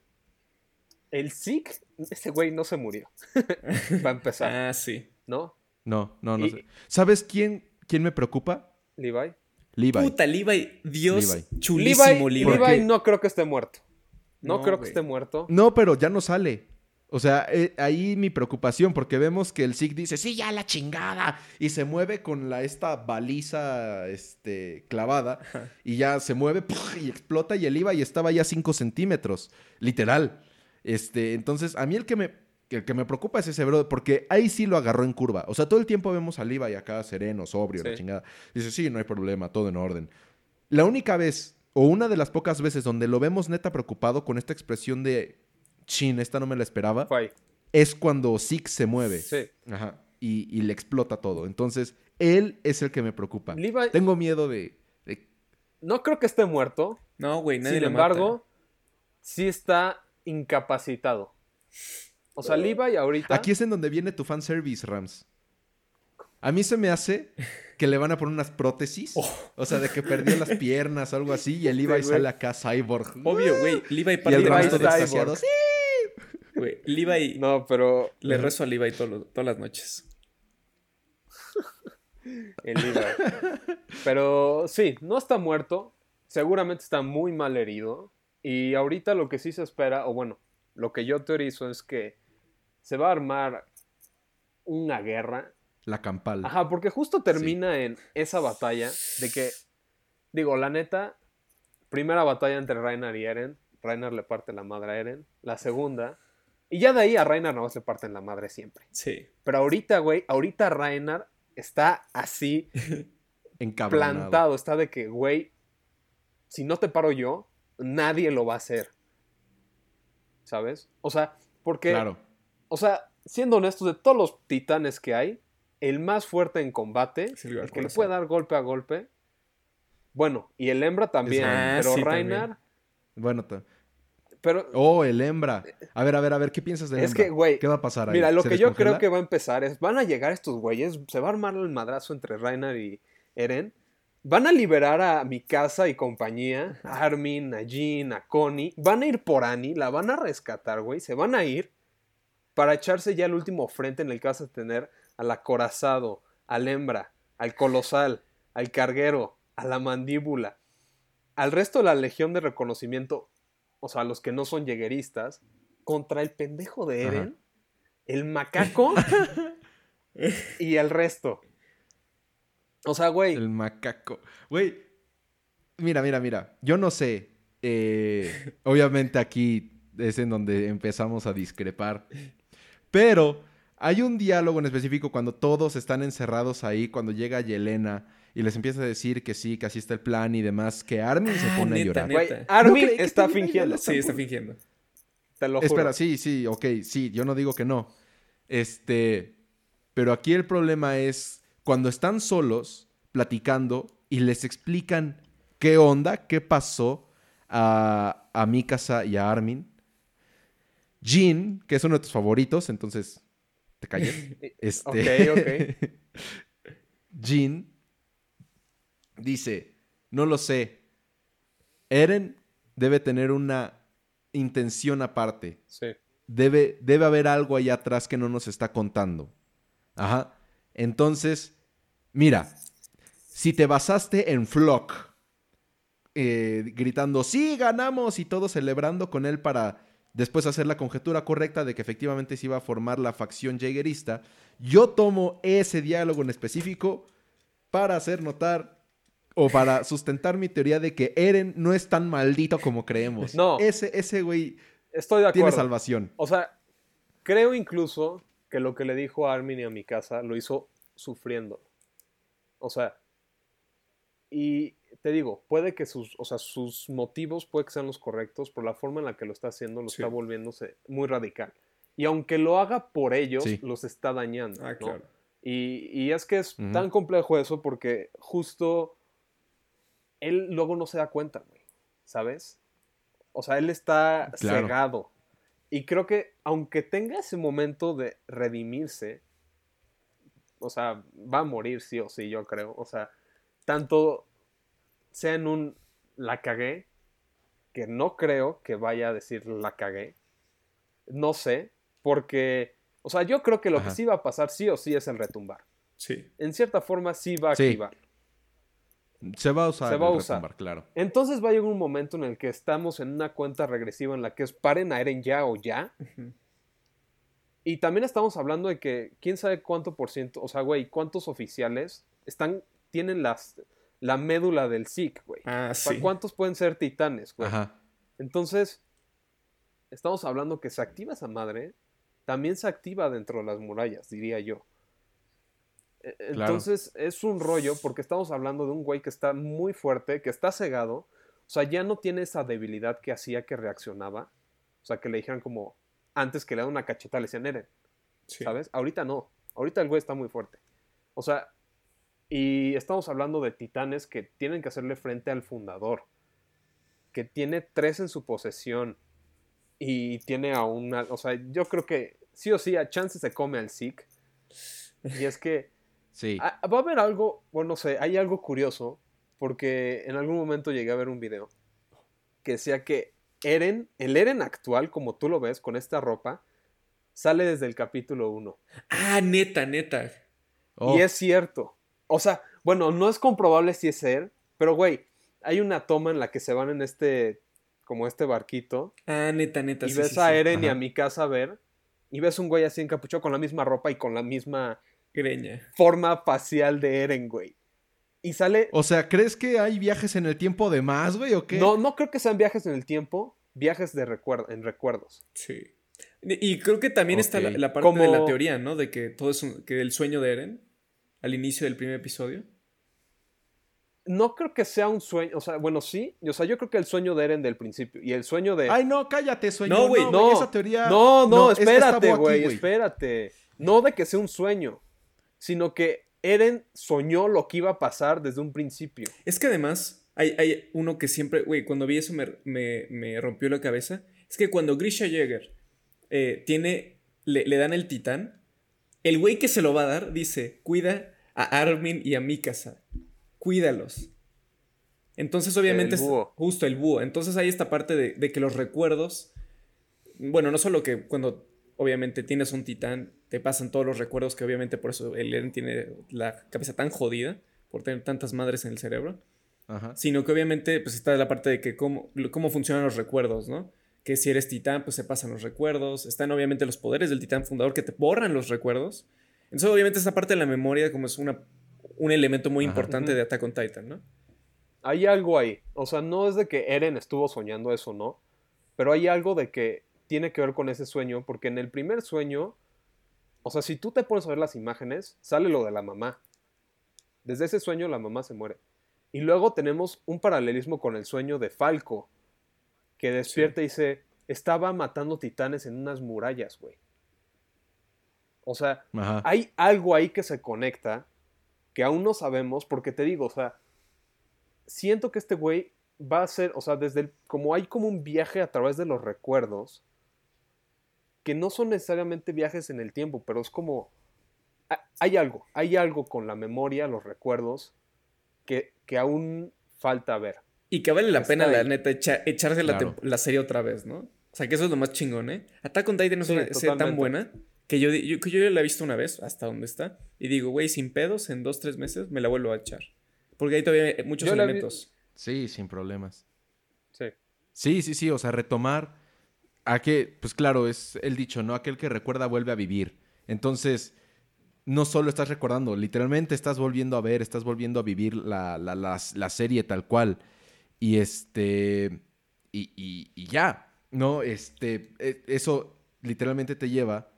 El Zeke, ese güey no se murió. (laughs) Para empezar, Ah, sí. ¿no? No, no, no Y- sé. ¿Sabes quién, quién me preocupa? Levi. Levi. Puta, Levi. Dios. Levi. Chulísimo, Levi, Levi. Porque- Levi no creo que esté muerto. No, No, creo que esté muerto. No, pero ya no sale. O sea, eh, ahí mi preocupación, porque vemos que el Zeke dice, sí, ya la chingada. Y se mueve con la, esta baliza este, clavada. Y ya se mueve y explota. Y el Levi estaba ya 5 centímetros. Literal. Este, entonces, a mí el que me, el que me preocupa es ese bro, porque ahí sí lo agarró en curva. O sea, todo el tiempo vemos a Levi acá sereno, sobrio, la chingada. Dice, sí, no hay problema, todo en orden. La única vez, o una de las pocas veces donde lo vemos neta preocupado con esta expresión de, chin, esta no me la esperaba, Fue ahí. es cuando Zeke se mueve. Sí. Ajá. Y, y le explota todo. Entonces, él es el que me preocupa. Levi, Tengo miedo de... de- no creo que esté muerto. No, güey, nadie Sin embargo, mata. sí está incapacitado. O sea, Levi ahorita. Aquí es en donde viene tu fanservice, Rams. A mí se me hace que le van a poner unas prótesis. O sea, de que perdió las piernas o algo así. Y el Levi güey. sale acá cyborg. Obvio, güey. Levi Y para el Levi Rams es todo cyborg. Sí. Güey, Levi. No, pero. Le rezo a Levi todo todas las noches. El Levi. Pero sí, no está muerto. Seguramente está muy mal herido. Y ahorita lo que sí se espera, o bueno, lo que yo teorizo es que se va a armar una guerra. La campal. Ajá, porque justo termina en esa batalla de que, digo, la neta, primera batalla entre Reiner y Eren. Reiner le parte la madre a Eren. La segunda. Y ya de ahí a Reiner no se parten la madre siempre. Sí. Pero ahorita, güey, ahorita Reiner está así (laughs) plantado. Está de que, güey, si no te paro yo, nadie lo va a hacer. ¿Sabes? O sea, porque, Claro. O sea, siendo honestos, de todos los titanes que hay, el más fuerte en combate, el el que le puede dar golpe a golpe, bueno, y el hembra también, Ah, pero sí. Bueno, pero Oh, el hembra. A ver, a ver, a ver, ¿qué piensas del Es hembra? que, güey, ¿Qué va a pasar ahí? Mira, lo ¿Se que yo creo que va a empezar es, van a llegar estos güeyes, se va a armar el madrazo entre Reiner y Eren, van a liberar a Mikasa y compañía, a Armin, a Jean, a Connie, van a ir por Annie, la van a rescatar, güey, se van a ir para echarse ya el último frente en el que vas a tener al acorazado, al hembra, al colosal, al carguero, a la mandíbula, al resto de la legión de reconocimiento, o sea, los que no son llegueristas, contra el pendejo de Eren, el macaco (laughs) y el resto. O sea, güey. El macaco. Güey, mira, mira, mira. Yo no sé. Eh, obviamente aquí es en donde empezamos a discrepar. Pero hay un diálogo en específico cuando todos están encerrados ahí, cuando llega Yelena y les empieza a decir que sí, que así está el plan y demás, que Armin se Ah, pone a llorar. Güey, Armin No está fingiendo. Sí, está fingiendo. Te lo juro. Espera, sí, sí, ok, sí, yo no digo que no. Este, pero aquí el problema es cuando están solos platicando y les explican qué onda, qué pasó a, a Mikasa y a Armin. Jin, que es uno de tus favoritos, entonces te calles. (laughs) Este, Ok, (laughs) Jin dice, no lo sé. Eren debe tener una intención aparte. Sí. Debe, debe haber algo ahí atrás que no nos está contando. Ajá. Entonces, mira, si te basaste en Flock, eh, gritando, sí, ganamos, y todo celebrando con él para después hacer la conjetura correcta de que efectivamente se iba a formar la facción jaegerista, yo tomo ese diálogo en específico para hacer notar o para sustentar mi teoría de que Eren no es tan maldito como creemos. No. Ese, ese güey Estoy de tiene salvación. O sea, creo incluso que lo que le dijo a Armin y a mi casa lo hizo sufriendo. O sea, y te digo, puede que sus, o sea, sus motivos puede que sean los correctos, pero la forma en la que lo está haciendo lo Sí. está volviéndose muy radical. Y aunque lo haga por ellos, Sí. los está dañando. Ah, ¿no? claro. Y, y es que es tan complejo eso porque justo él luego no se da cuenta, güey. ¿Sabes? O sea, él está Claro. cegado. Y creo que aunque tenga ese momento de redimirse, o sea, va a morir sí o sí, yo creo. O sea, tanto sea en un la cagué, que no creo que vaya a decir la cagué. No sé, porque, o sea, yo creo que lo Ajá. que sí va a pasar sí o sí es el retumbar. Sí. En cierta forma sí va a Sí. activar. Se va a usar. Se va a el usar. retumbar, claro. Entonces va a llegar un momento en el que estamos en una cuenta regresiva en la que es paren a Eren ya o ya. Y también estamos hablando de que quién sabe cuánto por ciento, o sea, güey, cuántos oficiales están, tienen las, la médula del SIC, güey. Ah, O sea, sí. ¿Cuántos pueden ser titanes, güey? Ajá. Entonces, estamos hablando que se activa esa madre, también se activa dentro de las murallas, diría yo. E- Entonces, es un rollo porque estamos hablando de un güey que está muy fuerte, que está cegado, o sea, ya no tiene esa debilidad que hacía que reaccionaba. O sea, que le dijeran como, antes que le dan una cachetada, le decían Eren, Sí. ¿sabes? Ahorita no, ahorita el güey está muy fuerte. O sea, y estamos hablando de titanes que tienen que hacerle frente al fundador, que tiene tres en su posesión y tiene a una, o sea, yo creo que sí o sí a chance se come al Zeke. (laughs) Y es que Sí. ah, va a haber algo, bueno, no sé, hay algo curioso, porque en algún momento llegué a ver un video que decía que Eren, el Eren actual, como tú lo ves, con esta ropa, sale desde el capítulo 1. Ah, neta, neta. Oh, Y es cierto. O sea, bueno, no es comprobable si es él, pero güey, hay una toma en la que se van en este, como este barquito, Ah, neta, neta. y sí, ves sí, a sí. Eren y a mi casa a ver, y ves un güey así encapuchado con la misma ropa y con la misma Greña. forma facial de Eren, güey. Y sale... O sea, ¿crees que hay viajes en el tiempo de más, güey, o qué? No, no creo que sean viajes en el tiempo, viajes de recuerdo, en recuerdos. Sí. Y creo que también está la, parte de la teoría, ¿no? De que todo es un- que el sueño de Eren al inicio del primer episodio. No creo que sea un sueño, o sea, bueno, sí, o sea, yo creo que el sueño de Eren del principio y el sueño de... Ay, no, cállate, sueño. No, güey, no, esa teoría. No, no, es- espérate, güey, espérate. No de que sea un sueño, sino que Eren soñó lo que iba a pasar desde un principio. Es que además hay, hay uno que siempre, güey, cuando vi eso me, me- me rompió la cabeza. Es que cuando Grisha Jäger eh, tiene, le, le dan el titán, el güey que se lo va a dar dice, cuida a Armin y a Mikasa, cuídalos. Entonces obviamente El es búho. justo el búho. Entonces hay esta parte de, de que los recuerdos, bueno, no solo que cuando obviamente tienes un titán, te pasan todos los recuerdos que obviamente por eso el Eren tiene la cabeza tan jodida por tener tantas madres en el cerebro. Ajá. Sino que obviamente pues está la parte de que cómo, cómo funcionan los recuerdos, ¿no? Que si eres titán, pues se pasan los recuerdos. Están obviamente los poderes del titán fundador que te borran los recuerdos. Entonces obviamente esa parte de la memoria como es una, un elemento muy Ajá. importante de Attack on Titan, ¿no? Hay algo ahí. O sea, no es de que Eren estuvo soñando eso, ¿no? Pero hay algo de que tiene que ver con ese sueño, porque en el primer sueño, o sea, si tú te pones a ver las imágenes, sale lo de la mamá. Desde ese sueño la mamá se muere. Y luego tenemos un paralelismo con el sueño de Falco, que despierta y dice, estaba matando titanes en unas murallas, güey. O sea, Ajá. hay algo ahí que se conecta que aún no sabemos, porque te digo, o sea, siento que este güey va a ser, o sea, desde el, como hay como un viaje a través de los recuerdos, que no son necesariamente viajes en el tiempo, pero es como, ha- hay algo, hay algo con la memoria, los recuerdos, que, que aún falta ver. Y que vale la Está pena, la ahí. neta, echa- echarse la, Claro. tem- la serie otra vez, ¿no? O sea, que eso es lo más chingón, ¿eh? Attack on Titan es Sí, una serie tan totalmente. buena que yo, yo, que yo ya la he visto una vez, hasta donde está, y digo, güey, sin pedos, en dos, tres meses me la vuelvo a echar. Porque hay todavía muchos Yo la vi- elementos. Sí, sin problemas. Sí. Sí, sí, sí, o sea, retomar a que, pues claro, es el dicho, ¿no? Aquel que recuerda vuelve a vivir. Entonces, no solo estás recordando, literalmente estás volviendo a ver, estás volviendo a vivir la, la, la- la serie tal cual. Y este, y, y- y ya, ¿no? Este, e- eso literalmente te lleva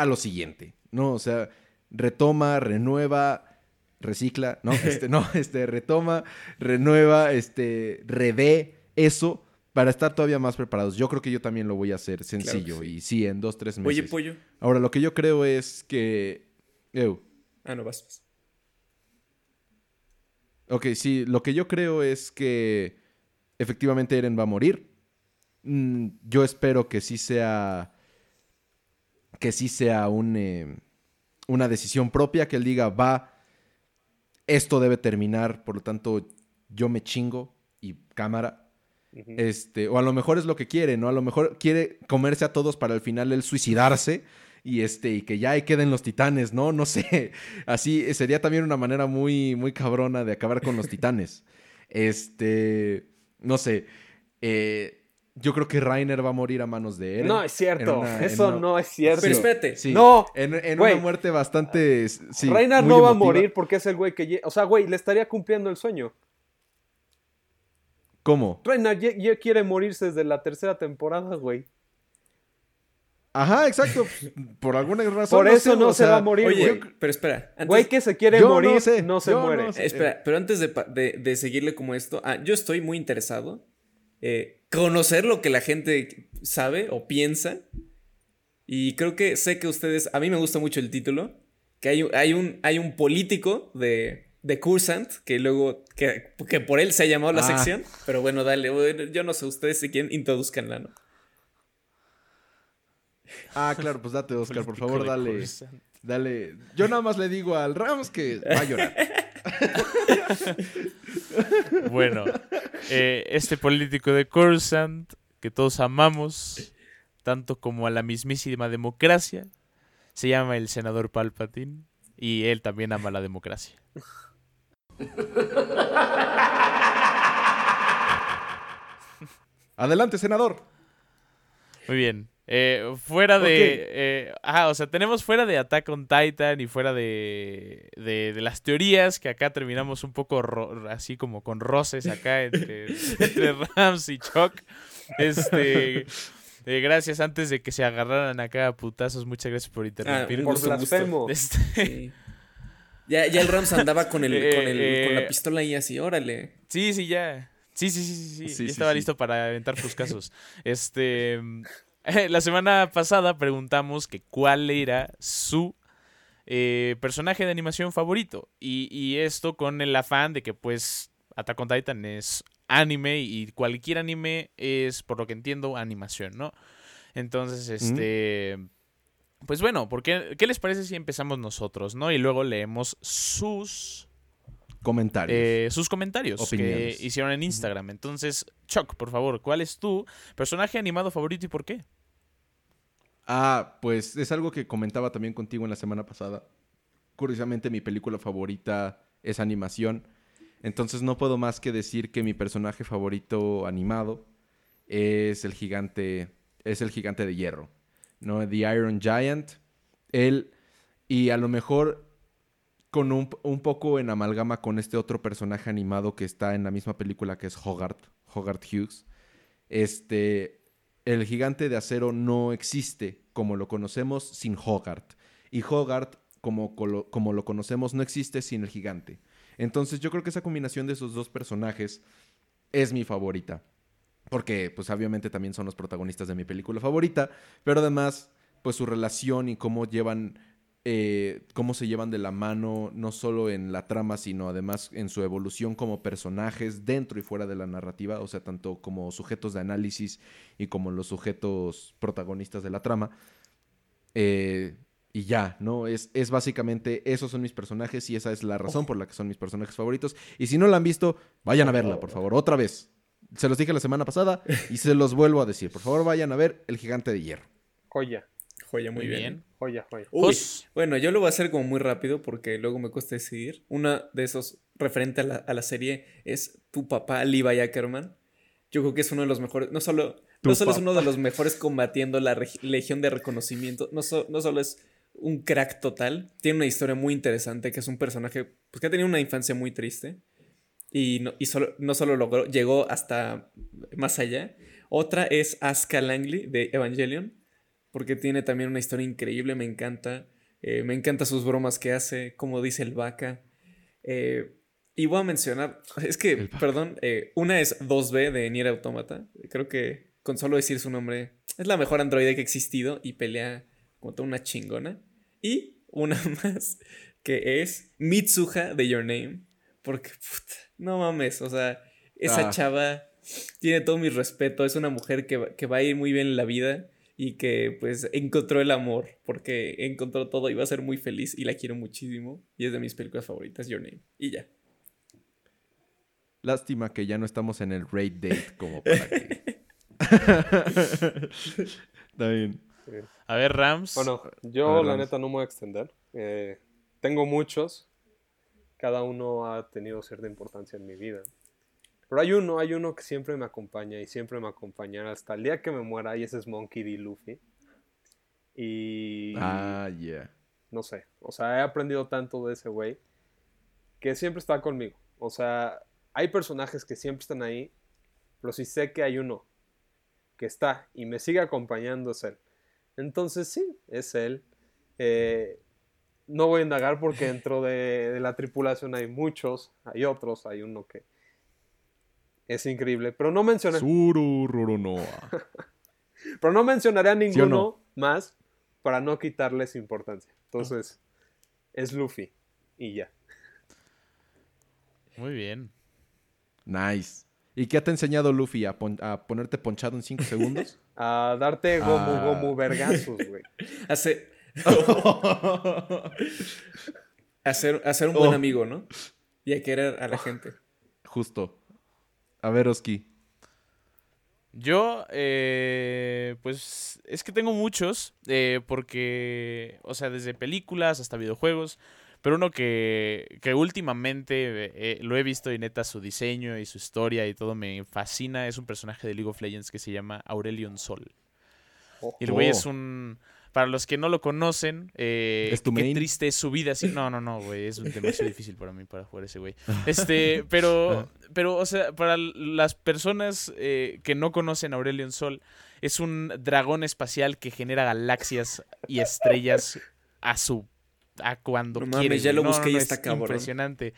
a lo siguiente, ¿no? O sea, retoma, renueva, recicla, ¿no? (laughs) Este, no, este, retoma, renueva, este, revé eso para estar todavía más preparados. Yo creo que yo también lo voy a hacer sencillo sí. y sí, en dos, tres meses. Oye, pollo. Ahora, lo que yo creo es que... Ew. Ah, no, vas. vas. Ok, sí, lo que yo creo es que efectivamente Eren va a morir. Mm, yo espero que sí sea. Que sí sea un, eh, una decisión propia, que él diga, va, esto debe terminar, por lo tanto, yo me chingo y cámara. Este, o a lo mejor es lo que quiere, ¿no? A lo mejor quiere comerse a todos para al final él suicidarse y este y que ya ahí queden los titanes, ¿no? No sé. (laughs) Así sería también una manera muy muy cabrona de acabar con los titanes. Este, no sé. eh, yo creo que Rainer va a morir a manos de Eren. No es cierto, una- eso una- no es cierto. Pero espérate. Sí, No, en, una muerte bastante sí, muy no va a morir porque es el güey que... O sea, güey, le estaría cumpliendo el sueño. ¿Cómo? Reinar ya, ya quiere morirse desde la tercera temporada, güey. Ajá, exacto. Por alguna razón. Por eso sé, no o se sea, va a morir, Oye, güey. pero espera. antes- Güey que se quiere Yo no morir, no, sé, se yo muere. no sé. Espera, pero antes de, pa- de- de seguirle como esto, ah, yo estoy muy interesado. Eh, conocer lo que la gente sabe o piensa. Y creo que sé que ustedes. A mí me gusta mucho el título. Que hay, un- hay, un, hay un político de, de Cursant. Que luego. Que, que por él se ha llamado la Ah. sección. Pero bueno, dale. bueno, Yo no sé, ustedes si quieren, introduzcanla, ¿no? Ah, claro, pues date, Oscar, por favor, dale. Dale. Yo nada más le digo al Rams que va a llorar. (laughs) (laughs) Bueno, eh, este político de Coruscant, que todos amamos, tanto como a la mismísima democracia, se llama el senador Palpatine y él también ama la democracia. Adelante, senador. Muy bien. Eh, fuera de. eh, ah, o sea, tenemos fuera de Attack on Titan y fuera de, de, de las teorías, que acá terminamos un poco ro- así como con roces acá entre, (laughs) entre Rams y Chuck. Este. eh, gracias antes de que se agarraran acá a putazos. Muchas gracias por interrumpir. un Por blasfemo. Este, Sí. (laughs) Ya, ya el Rams andaba con, el, con, el- Eh, con la pistola ahí así, órale. Sí, sí, ya. Sí, sí, sí, sí, sí. Sí, ya sí, estaba sí. listo para aventar tus casos. Este. (laughs) La semana pasada preguntamos que cuál era su eh, personaje de animación favorito. Y, y esto con el afán de que, pues, Attack on Titan es anime y cualquier anime es, por lo que entiendo, animación, ¿no? Entonces, este. Pues bueno, ¿por qué, ¿qué les parece si empezamos nosotros, no? Y luego leemos sus Comentarios. eh, sus comentarios Opiniones. que hicieron en Instagram. Entonces, Chuck, por favor, ¿cuál es tu personaje animado favorito y por qué? Ah, pues es algo que comentaba también contigo en la semana pasada. Curiosamente, mi película favorita es animación. Entonces no puedo más que decir que mi personaje favorito animado es el gigante, es el gigante de hierro, ¿no? The Iron Giant. Él, y a lo mejor con un, un, poco en amalgama con este otro personaje animado que está en la misma película que es Hogarth, Hogarth Hughes. Este, el gigante de acero no existe como lo conocemos sin Hogarth. Y Hogarth, como, como lo conocemos, no existe sin el gigante. Entonces yo creo que esa combinación de esos dos personajes es mi favorita. Porque, pues obviamente también son los protagonistas de mi película favorita. Pero además, pues su relación y cómo llevan eh, cómo se llevan de la mano, no solo en la trama, sino además en su evolución como personajes dentro y fuera de la narrativa, o sea, tanto como sujetos de análisis y como los sujetos protagonistas de la trama. Eh, y ya, ¿no? Es, es básicamente, esos son mis personajes y esa es la razón por la que son mis personajes favoritos. Y si no la han visto, vayan a verla, por favor, otra vez. Se los dije la semana pasada y se los vuelvo a decir. Por favor, vayan a ver El Gigante de Hierro. Joya. Joya, muy, bien. Joya, joya. bueno, yo lo voy a hacer como muy rápido porque luego me cuesta decidir. Una de esos referente a la, serie es tu papá, Levi Ackerman. Yo creo que es uno de los mejores, no solo, no solo es uno de los mejores combatiendo la Legión de Reconocimiento, no, no solo es un crack total, tiene una historia muy interesante, que es un personaje pues, que ha tenido una infancia muy triste y no, y solo, no solo logró, llegó hasta más allá. Otra es Asuka Langley de Evangelion, porque tiene también una historia increíble, me encanta. Eh, me encanta sus bromas que hace, como dice el vaca. Eh, y voy a mencionar, (laughs) es que, perdón, eh, una es 2B de Nier Automata. Creo que con solo decir su nombre es la mejor androide que ha existido y pelea como toda una chingona. Y una (laughs) más que es Mitsuha de Your Name. Porque, puta, no mames, o sea, esa ah. chava tiene todo mi respeto. Es una mujer que, que va a ir muy bien en la vida y que pues encontró el amor porque encontró todo y va a ser muy feliz y la quiero muchísimo y es de mis películas favoritas, Your Name. Y ya. Lástima que ya no estamos en el raid date como (laughs) para que... (laughs) Está bien. A ver, Rams. Bueno, yo la neta no me voy a extender. Eh, tengo muchos. Cada uno ha tenido cierta importancia en mi vida. Pero hay uno, hay uno que siempre me acompaña y siempre me acompañará hasta el día que me muera y ese es Monkey D. Luffy. Y... Ah, yeah. No sé, o sea, he aprendido tanto de ese güey que siempre está conmigo. O sea, hay personajes que siempre están ahí, pero si sé que hay uno que está y me sigue acompañando es él. Entonces sí, es él. Eh, no voy a indagar porque dentro de, de, la tripulación hay muchos, hay otros, hay uno que es increíble. Pero no mencioné. (laughs) Pero no mencionaré a ninguno más para no quitarles importancia. Entonces, es Luffy. Y ya. Muy bien. Nice. ¿Y qué te ha enseñado Luffy? ¿A, ponerte ponchado en 5 segundos? (laughs) a darte gomu ah. gomu vergazos, güey. (laughs) Hacer... hacer, un buen oh. amigo, ¿no? Y a querer a la gente. Justo. A ver, Oski. Yo, eh, pues es que tengo muchos, eh, porque, o sea, desde películas hasta videojuegos, pero uno que, que últimamente eh, lo he visto y neta su diseño y su historia y todo me fascina, es un personaje de League of Legends que se llama Aurelion Sol. Y el güey es oh. un para los que no lo conocen, eh, qué triste es su vida. no, no, no, güey. Es demasiado (laughs) difícil para mí para jugar ese güey. Este, pero, pero, o sea, para las personas eh, que no conocen a Aurelion Sol, es un dragón espacial que genera galaxias y estrellas a su. a cuando no, quiere. ya lo busqué y está Impresionante.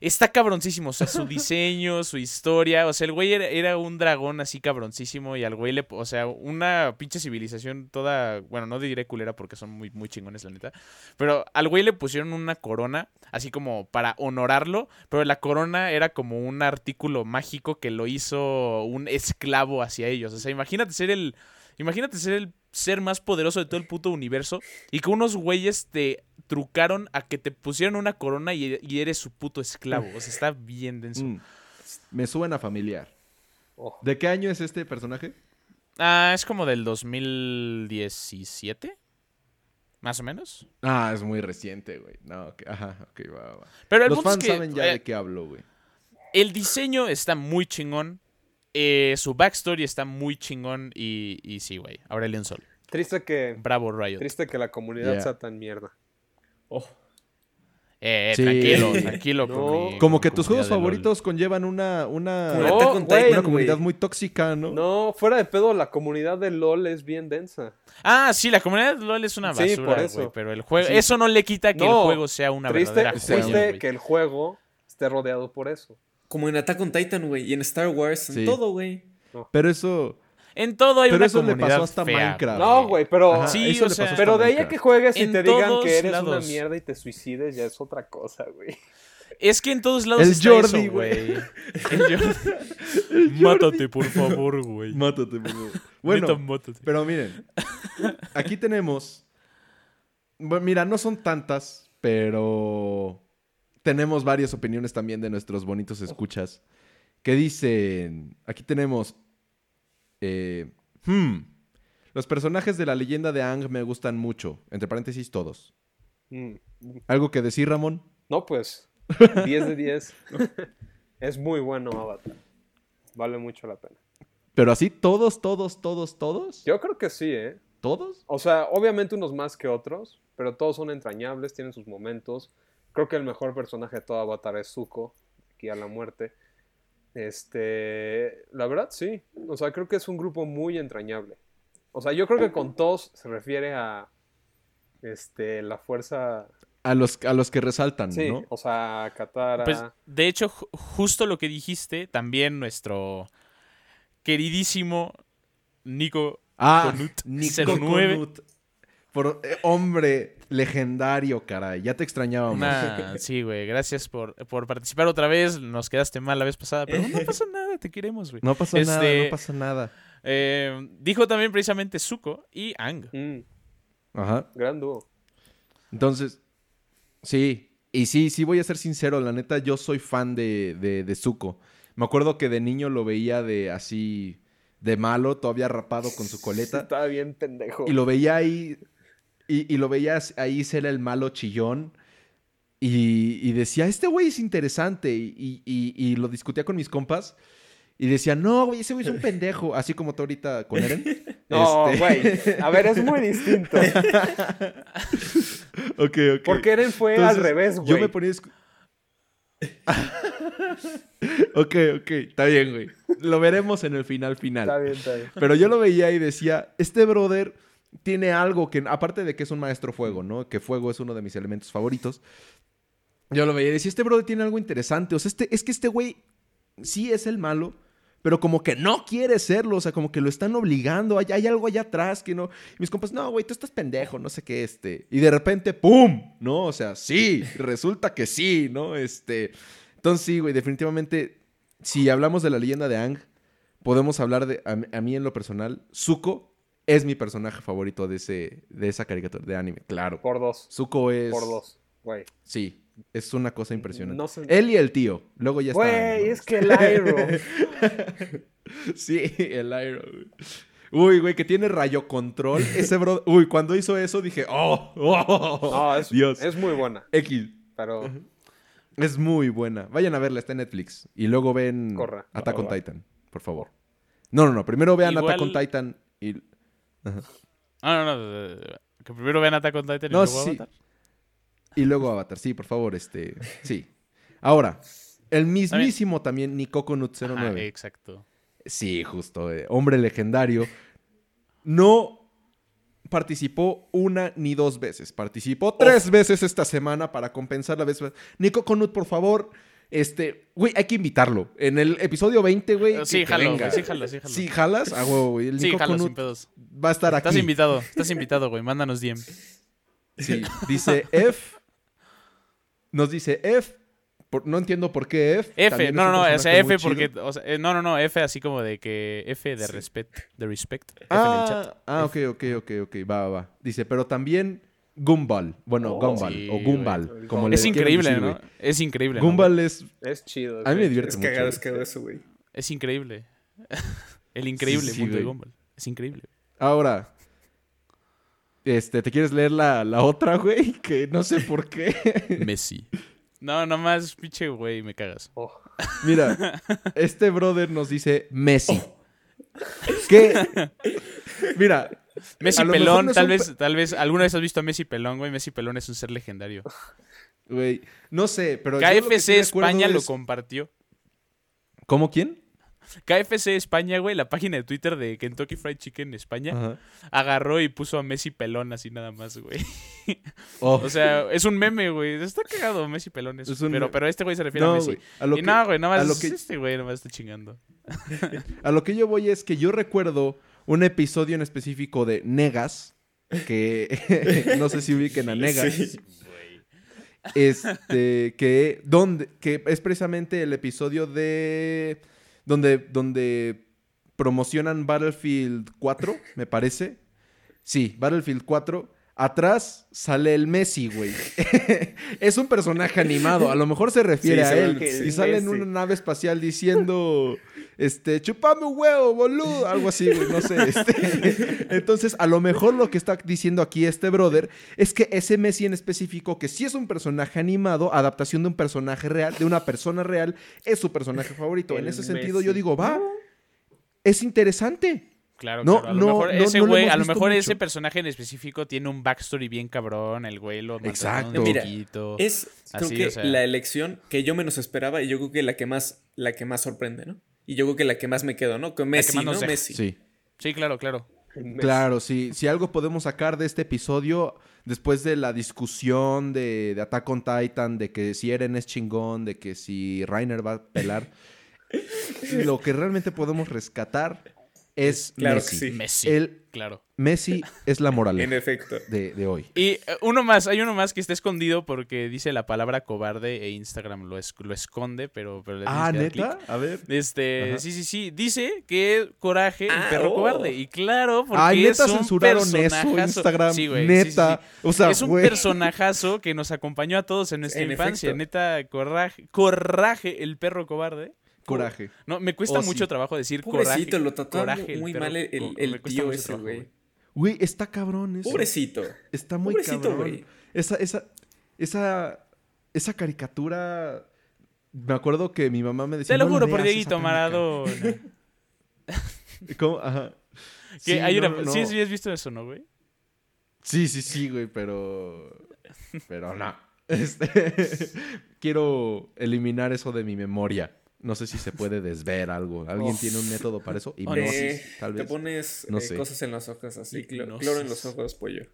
Está cabroncísimo, o sea, su diseño, (laughs) su historia, o sea, el güey era, un dragón así cabroncísimo y al güey le, o sea, una pinche civilización toda, bueno, no diré culera porque son muy, muy chingones, la neta, pero al güey le pusieron una corona, así como para honorarlo, pero la corona era como un artículo mágico que lo hizo un esclavo hacia ellos, o sea, imagínate ser el, imagínate ser el ser más poderoso de todo el puto universo y que unos güeyes te trucaron a que te pusieron una corona y, eres su puto esclavo. O sea, está bien denso. Mm. Me suena familiar. Oh. ¿De qué año es este personaje? Ah, es como del 2017. Más o menos. Ah, es muy reciente, güey. No, ok, ajá, ok, va, va. Pero el Los punto es fans que saben ya eh, de qué hablo, güey. el diseño está muy chingón. Eh, su backstory está muy chingón. Y, y sí, güey. Aurelion Sol. Triste que, Bravo, Riot. triste que la comunidad Yeah. sea tan mierda. Oh, Eh, Sí. tranquilo, (laughs) tranquilo. No. con mi- Como que tus juegos LOL. favoritos conllevan una, una, No, comunidad muy tóxica, ¿no? No, fuera de pedo, la comunidad de LOL es bien densa. Ah, sí, la comunidad de LOL es una Sí, basura, por eso. güey, pero el juego, Sí. eso no le quita que No, el juego sea una Triste, verdadera joya, joya, triste que el juego esté rodeado por eso. Como en Attack on Titan, güey. Y en Star Wars, en Sí. todo, güey. Pero eso, En todo hay pero una eso le comunidad pasó hasta fea, Minecraft. No, güey, pero, Ajá, Sí, eso o le sea, pasó hasta pero de ahí a que juegues y En te digan que eres lados. una mierda y te suicides, ya es otra cosa, güey. Es que en todos lados El está Jordi, eso, güey. güey. (laughs) El Jordi. Mátate, por favor, güey. Mátate, por favor. Neta, Bueno, mátate. pero miren, aquí tenemos, bueno, mira, no son tantas, pero tenemos varias opiniones también de nuestros bonitos escuchas que dicen, aquí tenemos, eh, hmm, los personajes de la leyenda de Ang me gustan mucho, entre paréntesis todos. Mm. ¿Algo que decir, Ramón? No, pues, (laughs) 10 de 10. es muy bueno Avatar. Vale mucho la pena. Pero así, todos, todos, todos, todos, Yo creo que sí, ¿eh? todos. O sea, obviamente unos más que otros, pero todos son entrañables, tienen sus momentos. Creo que el mejor personaje de todo Avatar es Zuko, aquí a la muerte. Este, la verdad sí, o sea, creo que es un grupo muy entrañable. O sea, yo creo que con todos se refiere a este la fuerza, A los, a los que resaltan, sí, ¿no? o sea, Katara. Pues, de hecho, ju- justo lo que dijiste, también nuestro queridísimo Nico Ah, Conut Nico 09. Conut. Por, eh, hombre legendario, caray. Ya te extrañábamos. Una- sí, güey, gracias por, por participar otra vez. Nos quedaste mal la vez pasada, pero no pasa (laughs) nada, te queremos, güey. No pasa nada, Este- no pasa nada. Eh, dijo también precisamente Zuko y Ang. Mm, Ajá. gran dúo. Entonces, sí. Y sí, sí voy a ser sincero. La neta, yo soy fan de, de, de Zuko. Me acuerdo que de niño lo veía de así, de malo, todavía rapado con su coleta. (laughs) Estaba bien pendejo. Y lo veía ahí. Y, y lo veías ahí ser el malo chillón. Y, y decía, este güey es interesante. Y, y- lo discutía con mis compas. Y decía, no, güey, ese güey es un (laughs) pendejo. Así como tú ahorita con Eren. (laughs) No, Este- güey. A ver, es muy distinto. (laughs) ok, ok. Porque Eren fue Entonces, al revés, güey. Yo me ponía. ok, ok. Está bien, güey. Lo veremos en el final final. Está bien, está bien. Pero yo lo veía y decía, este brother tiene algo que, aparte de que es un maestro fuego, ¿no? Que fuego es uno de mis elementos favoritos. Yo lo veía y decía, este brother tiene algo interesante. O sea, este, es que este güey sí es el malo, pero como que no quiere serlo. O sea, como que lo están obligando. Hay, hay algo allá atrás que no... Y mis compas, no, güey, tú estás pendejo, no sé qué, este. Y de repente, ¡pum! ¿No? O sea, sí, resulta que sí, ¿no? Este... Entonces sí, güey, definitivamente, si hablamos de la leyenda de Ang, podemos hablar de, a, a mí en lo personal, Zuko es mi personaje favorito de, ese, de esa caricatura, de anime, claro. Por dos. Zuko es... Por dos. Güey. Sí, es una cosa impresionante. No sé. Él y el tío, luego ya está. Güey, es que el Iroh. (laughs) Sí, el güey. Uy, güey, que tiene rayo control. Ese bro... Uy, cuando hizo eso dije, oh, oh, No, es, Dios. es muy buena. X. Pero Es muy buena. Vayan a verla, está en Netflix. Y luego ven Corra. Attack on. Titan, por favor. No, no, no. Primero vean Igual- Attack on Titan y... Ah, no, no, no, Que primero vean Attack on Titan y luego sí. Avatar. y luego Avatar. Sí, por favor, este... Sí. Ahora, el mismísimo también Nico Conut Ajá, 09. exacto. Sí, justo. eh, hombre legendario. No participó una ni dos veces. Participó tres veces esta semana para compensar la vez. Nico Conut, por favor. Este, güey, hay que invitarlo. En el episodio 20, güey. que- Sí, que jalo, venga. güey, sí, jalo, sí, jalo. Sí, jalas. Ah, güey. El Sí, Nico jalo, sin pedos. va a estar aquí. Estás invitado, estás invitado, güey. Mándanos DM. Sí, dice F. Nos dice F. por- no entiendo por qué F. F, no, no, no, o sea, F porque, chido. o sea, eh, no, no, no, F así como de que F de respect, de respect, F en el chat. Ah, ah, ok, ok, ok, ok, va, va, va. Dice, pero también Gumball. Bueno, Oh, Gumball sí, o Gumball. güey. Como Es increíble, decir, ¿no? güey. Es increíble. ¿no, Gumball es. es chido. A mí me divierte Es mucho. cagado, es cagado eso, güey. Es increíble. (laughs) El increíble Sí, sí, mundo de. Gumball. Es increíble. Ahora, este, ¿te quieres leer la, la otra, güey? (laughs) Que no sé por qué. (laughs) Messi. No, nomás, pinche güey, me cagas. Oh, Mira, este brother nos dice Messi. ¿Qué? Mira, Messi A pelón, no tal vez, tal vez, ¿alguna vez has visto a Messi pelón, güey? Messi pelón es un ser legendario. (laughs) güey, no sé, pero lo KFC sí España lo compartió. ¿Cómo quién? KFC España, güey, la página de Twitter de Kentucky Fried Chicken España, Ajá. agarró y puso a Messi pelón así nada más, güey. (laughs) Oh, O sea, es un meme, güey. Está cagado Messi pelón. eso. Es un pero, pero este güey se refiere a Messi. A lo y que, no, güey, nada a más lo que- este güey nomás está chingando. (laughs) A lo que yo voy es que yo recuerdo un episodio en específico de Negas, que (laughs) no sé si ubiquen a Negas, Sí. este, que, donde, que es precisamente el episodio de, donde, donde promocionan Battlefield 4, me parece. Sí, Battlefield 4. Atrás sale el Messi, güey. (laughs) es un personaje animado. A lo mejor se refiere Sí, a él. Y sale en una nave espacial diciendo, este, chupame un huevo, boludo. Algo así, güey, no sé. (laughs) este. Entonces, a lo mejor lo que está diciendo aquí este brother es que ese Messi en específico, que sí es un personaje animado, adaptación de un personaje real, de una persona real, es su personaje favorito. en ese sentido, yo digo, va, es interesante. Claro, No, claro. A lo no, mejor no, ese no lo güey, a lo mejor mucho. ese personaje en específico tiene un backstory bien cabrón. El güey lo Exacto. de Mira, chiquito. Es creo que o sea. la elección que yo menos esperaba y yo creo que la que más, la que más sorprende, ¿no? Y yo creo que la que más me quedo, ¿no? Con Messi, ¿no? deja. Messi. Sí. Sí, claro, claro. Messi. Claro, sí. Si algo podemos sacar de este episodio, después de la discusión de, de Attack on Titan, de que si Eren es chingón, de que si Rainer va a pelar, (laughs) lo que realmente podemos rescatar es Claro Messi. que sí. Messi. El Claro. Messi es la En efecto. de, de hoy. Y eh, uno más, hay uno más que está escondido porque dice la palabra cobarde e Instagram lo, es- lo esconde, pero, pero le Ah, que ¿neta? A ver. Este, Ajá. sí, sí, sí. Dice que Coraje, el Ah, perro oh. cobarde. Y claro, porque Ay, neta es un censuraron eso, personajazo. Instagram. Sí, güey, sí, sí, neta. sí. O sea, es un güey. personajazo que nos acompañó a todos en nuestra En infancia. efecto. Neta, Coraje, Coraje, el perro cobarde. Coraje. No, me cuesta Oh, mucho sí. trabajo decir Pobrecito, coraje. lo coraje, muy mal el, el cuesta tío ese, güey. Güey, está cabrón eso. Pobrecito. Está muy Pobrecito, cabrón. güey. Esa, esa, esa, esa caricatura. Me acuerdo que mi mamá me decía. Te lo "No la juro por Dieguito satánica". Maradona. (laughs) ¿Cómo? Ajá. Que Sí, hay no, una- no. Sí, sí, has visto eso, ¿no, güey? Sí, sí, sí, güey, pero. Pero no. (laughs) Este, (laughs) Quiero eliminar eso de mi memoria. No sé si se puede desver algo. ¿Alguien Uf. tiene un método para eso? (laughs) Hipnosis, Eh, tal Te vez. pones No eh, sé. cosas en los ojos así, cloro en los ojos, pollo.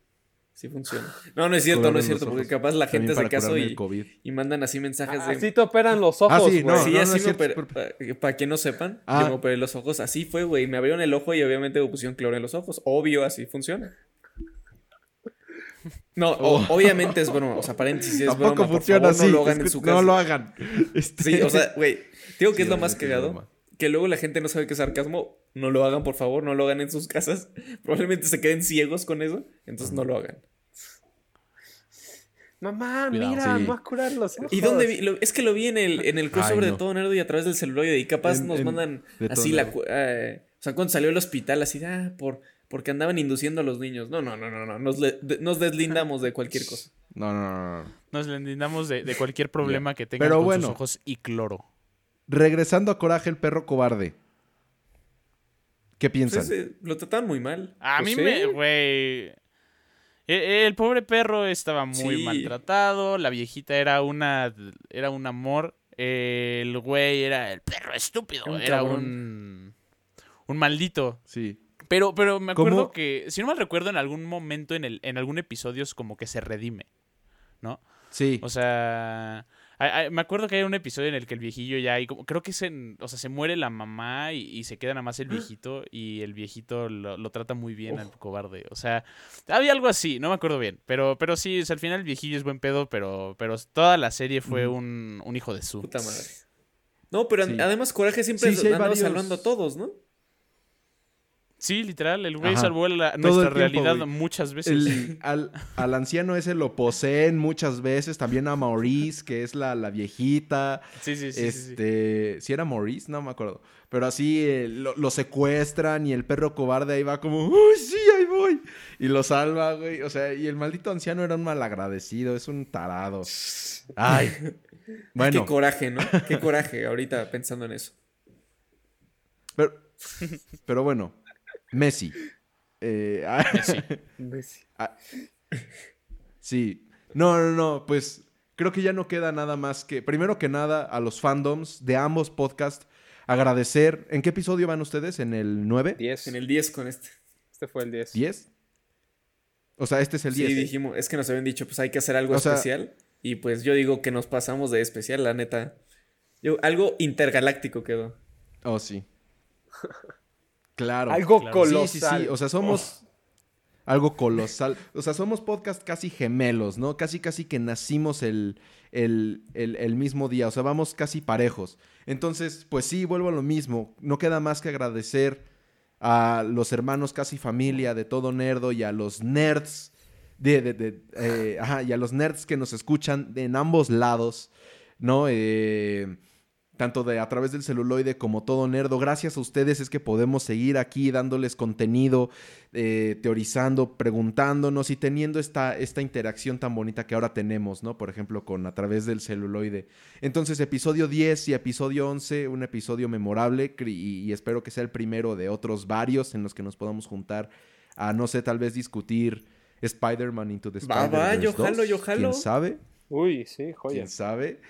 Sí funciona. (gasps) No, no es cierto, Cloro no es cierto, porque ojos. capaz la gente hace caso y, y mandan así mensajes de... Así te operan los ojos, Ah, güey. sí, no, sí, no, así no me Para que no sepan, Ah. yo me operé los ojos. Así fue, güey. Me abrieron el ojo y obviamente me pusieron cloro en los ojos. Obvio, así funciona. No, o- Oh. obviamente es broma. O sea, paréntesis, es Tampoco broma. Por funciona favor, así. no lo hagan en su casa. No lo hagan. Este- Sí, o sea, güey. Digo que Sí, es lo más cagado. Que luego la gente no sabe que es sarcasmo. No lo hagan, por favor. No lo hagan en sus casas. (laughs) Probablemente se queden ciegos con eso. Entonces no lo hagan. Mamá, Cuidado. mira, Sí. va a curar los ojos. ¿Y dónde vi? Lo- es que lo vi en el, en el crossover Ay, de todo nerdo y a través del celuloide. Y capaz En- nos en- mandan así la. Eh, o sea, cuando salió el hospital, así, ah, por, porque andaban induciendo a los niños. No, no, no, no, no. Nos, le- de- nos deslindamos de cualquier cosa. No, no, no, no. Nos lindamos de, de cualquier problema que tengan Pero con bueno. sus ojos y cloro. Regresando a Coraje, el perro cobarde. ¿Qué piensan? Entonces, eh, lo trataban muy mal. A Pues mí sí. me, güey. e- El, pobre perro estaba muy Sí. maltratado. La viejita era una. Era un amor. El güey era el perro estúpido. Era un Era cabrón. un. Un maldito. Sí. Pero, pero me acuerdo ¿Cómo? que. Si no mal recuerdo, en algún momento, en, el, en algún episodio, es como que se redime. ¿No? Sí. O sea, hay- hay- me acuerdo que hay un episodio en el que el viejillo ya, y como, creo que se, o sea, se muere la mamá y, y se queda nada más el viejito y el viejito lo, lo trata muy bien al cobarde. O sea, había algo así, no me acuerdo bien, pero, pero sí, o sea, al final el viejillo es buen pedo, pero, pero toda la serie fue un, un hijo de su. Puta madre. No, pero Sí. además Coraje siempre Sí, sí hay andaba varios- salvando a todos, ¿no? Sí, literal, el güey salvó nuestra realidad muchas veces. (laughs) al, anciano ese lo poseen muchas veces, también a Maurice, que es la, viejita. Sí, sí, sí. Este, si era Maurice, no me acuerdo. Pero así eh, lo, secuestran y el perro cobarde ahí va como, ¡Uy, sí, ahí voy! Y lo salva, güey. O sea, y el maldito anciano era un malagradecido, es un tarado. Ay. (laughs) Bueno. Qué coraje, ¿no? Qué coraje ahorita pensando en eso. Pero, pero bueno, Messi. Eh, (laughs) ah, Messi. Ah, sí. No, no, no. Pues creo que ya no queda nada más que. Primero que nada, a los fandoms de ambos podcasts, agradecer. ¿En qué episodio van ustedes? ¿En el 9? 10. En el 10 con este. Este fue el 10. ¿10? O sea, este es el 10. Sí, dijimos, es que nos habían dicho, pues hay que hacer algo especial. y pues yo digo que nos pasamos de especial, la neta. Yo, algo intergaláctico quedó. Oh, sí. (laughs) Claro. Algo colosal. Sí, sí, sí. O sea, somos algo colosal. O sea, somos podcast casi gemelos, ¿no? Casi, casi que nacimos el, el, el, mismo día. O sea, vamos casi parejos. Entonces, pues sí, vuelvo a lo mismo. No queda más que agradecer a los hermanos casi familia de todo nerdo y a los nerds. De, de, eh, ajá, y a los nerds que nos escuchan en ambos lados, ¿no? Eh, tanto de a través del celuloide como todo nerdo. Gracias a ustedes es que podemos seguir aquí dándoles contenido, eh, teorizando, preguntándonos y teniendo esta, esta interacción tan bonita que ahora tenemos, ¿no? Por ejemplo, con a través del celuloide. Entonces, episodio 10 y episodio 11, un episodio memorable y, espero que sea el primero de otros varios en los que nos podamos juntar a, no sé, tal vez discutir Spider-Man Into the Spider-Man. Va, yo jalo, yo jalo. ¿Quién sabe? Uy, sí, joya. ¿Quién sabe?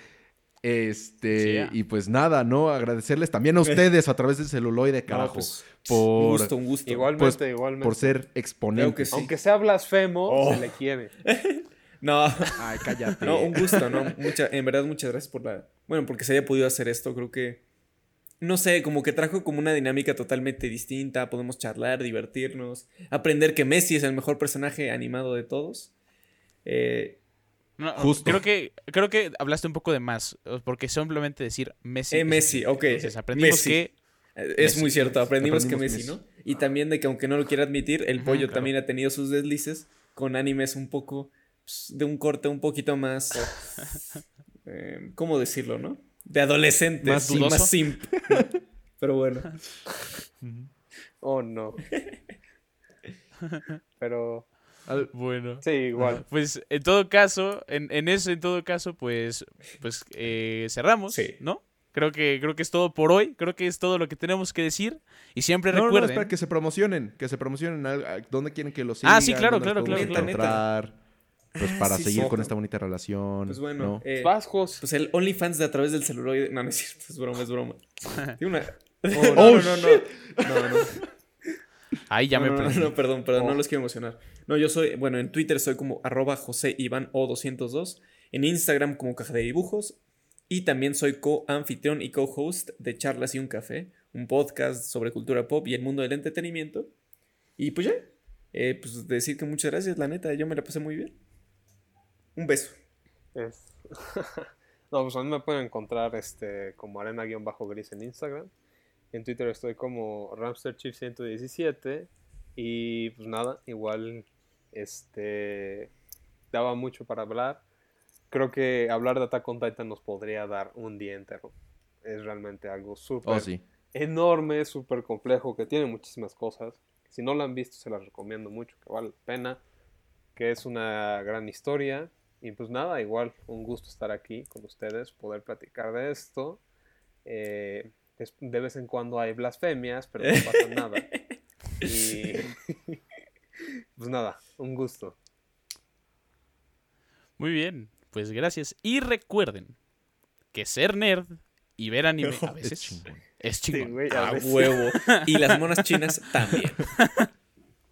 Este, y pues nada, ¿no? Agradecerles también a ustedes a través del celuloide, carajo. Pues, por, un gusto, un gusto. Igualmente, pues, igualmente. Por ser exponentes. Aunque sea blasfemo, oh. se le quiere. (laughs) no. Ay, cállate. No, un gusto, ¿no? Mucha, en verdad, muchas gracias por la. Bueno, porque se haya podido hacer esto, creo que. No sé, como que trajo como una dinámica totalmente distinta. Podemos charlar, divertirnos, aprender que Messi es el mejor personaje animado de todos. Eh, Justo. Creo que, creo que hablaste un poco de más, porque simplemente decir Messi. Eh, Messi, ok. aprendimos que... Eh, es muy cierto, aprendimos, que Messi, ¿no? Y también de que aunque no lo quiera admitir, el pollo también ha tenido sus deslices con animes un poco pues, de un corte un poquito más... Eh, (laughs) ¿Cómo decirlo, no? De adolescentes, más, más simp. (laughs) Pero bueno. oh, no. (laughs) Pero bueno. Sí, igual. (laughs) Pues en todo caso, en, en eso, en todo caso, pues, pues eh, cerramos, ¿no? Creo que, creo que es todo por hoy. Creo que es todo lo que tenemos que decir. Y siempre recuerden. No, espera, que se promocionen. Que se promocionen. ¿Dónde quieren que los sigan? Ah, sí, claro, claro, claro. Pues para (laughs) seguir con esta bonita relación. Pues bueno. Eh, pues el OnlyFans de a través del celular. No, no es cierto. Es broma, es broma. (laughs) una... Oh, no, no, no, no, no. Ahí ya me no, no, perdón, perdón, no oh. los quiero emocionar. No, yo soy, bueno, en Twitter soy como arroba José Iván O202, en Instagram como Caja de Dibujos, y también soy co-anfitrión y co-host de Charlas y un Café, un podcast sobre cultura pop y el mundo del entretenimiento. Y pues ya, eh, pues decir que muchas gracias, la neta, yo me la pasé muy bien. Un beso. (laughs) no, pues a mí me pueden encontrar este, como arena-gris en Instagram. En Twitter estoy como RamsterChief117. Y pues nada, igual este daba mucho para hablar. Creo que hablar de Attack on Titan nos podría dar un día entero. Es realmente algo súper oh, enorme, súper complejo, que tiene muchísimas cosas. Si no lo han visto, se las recomiendo mucho, que vale la pena. Que es una gran historia. Y pues nada, igual, un gusto estar aquí con ustedes, poder platicar de esto. Eh, de vez en cuando hay blasfemias, pero no pasa (laughs) nada. Y (laughs) pues nada, un gusto. Muy bien, pues gracias. Y recuerden que ser nerd y ver anime (laughs) a veces es chingón. Es chingón. a huevo. Y las monas chinas también.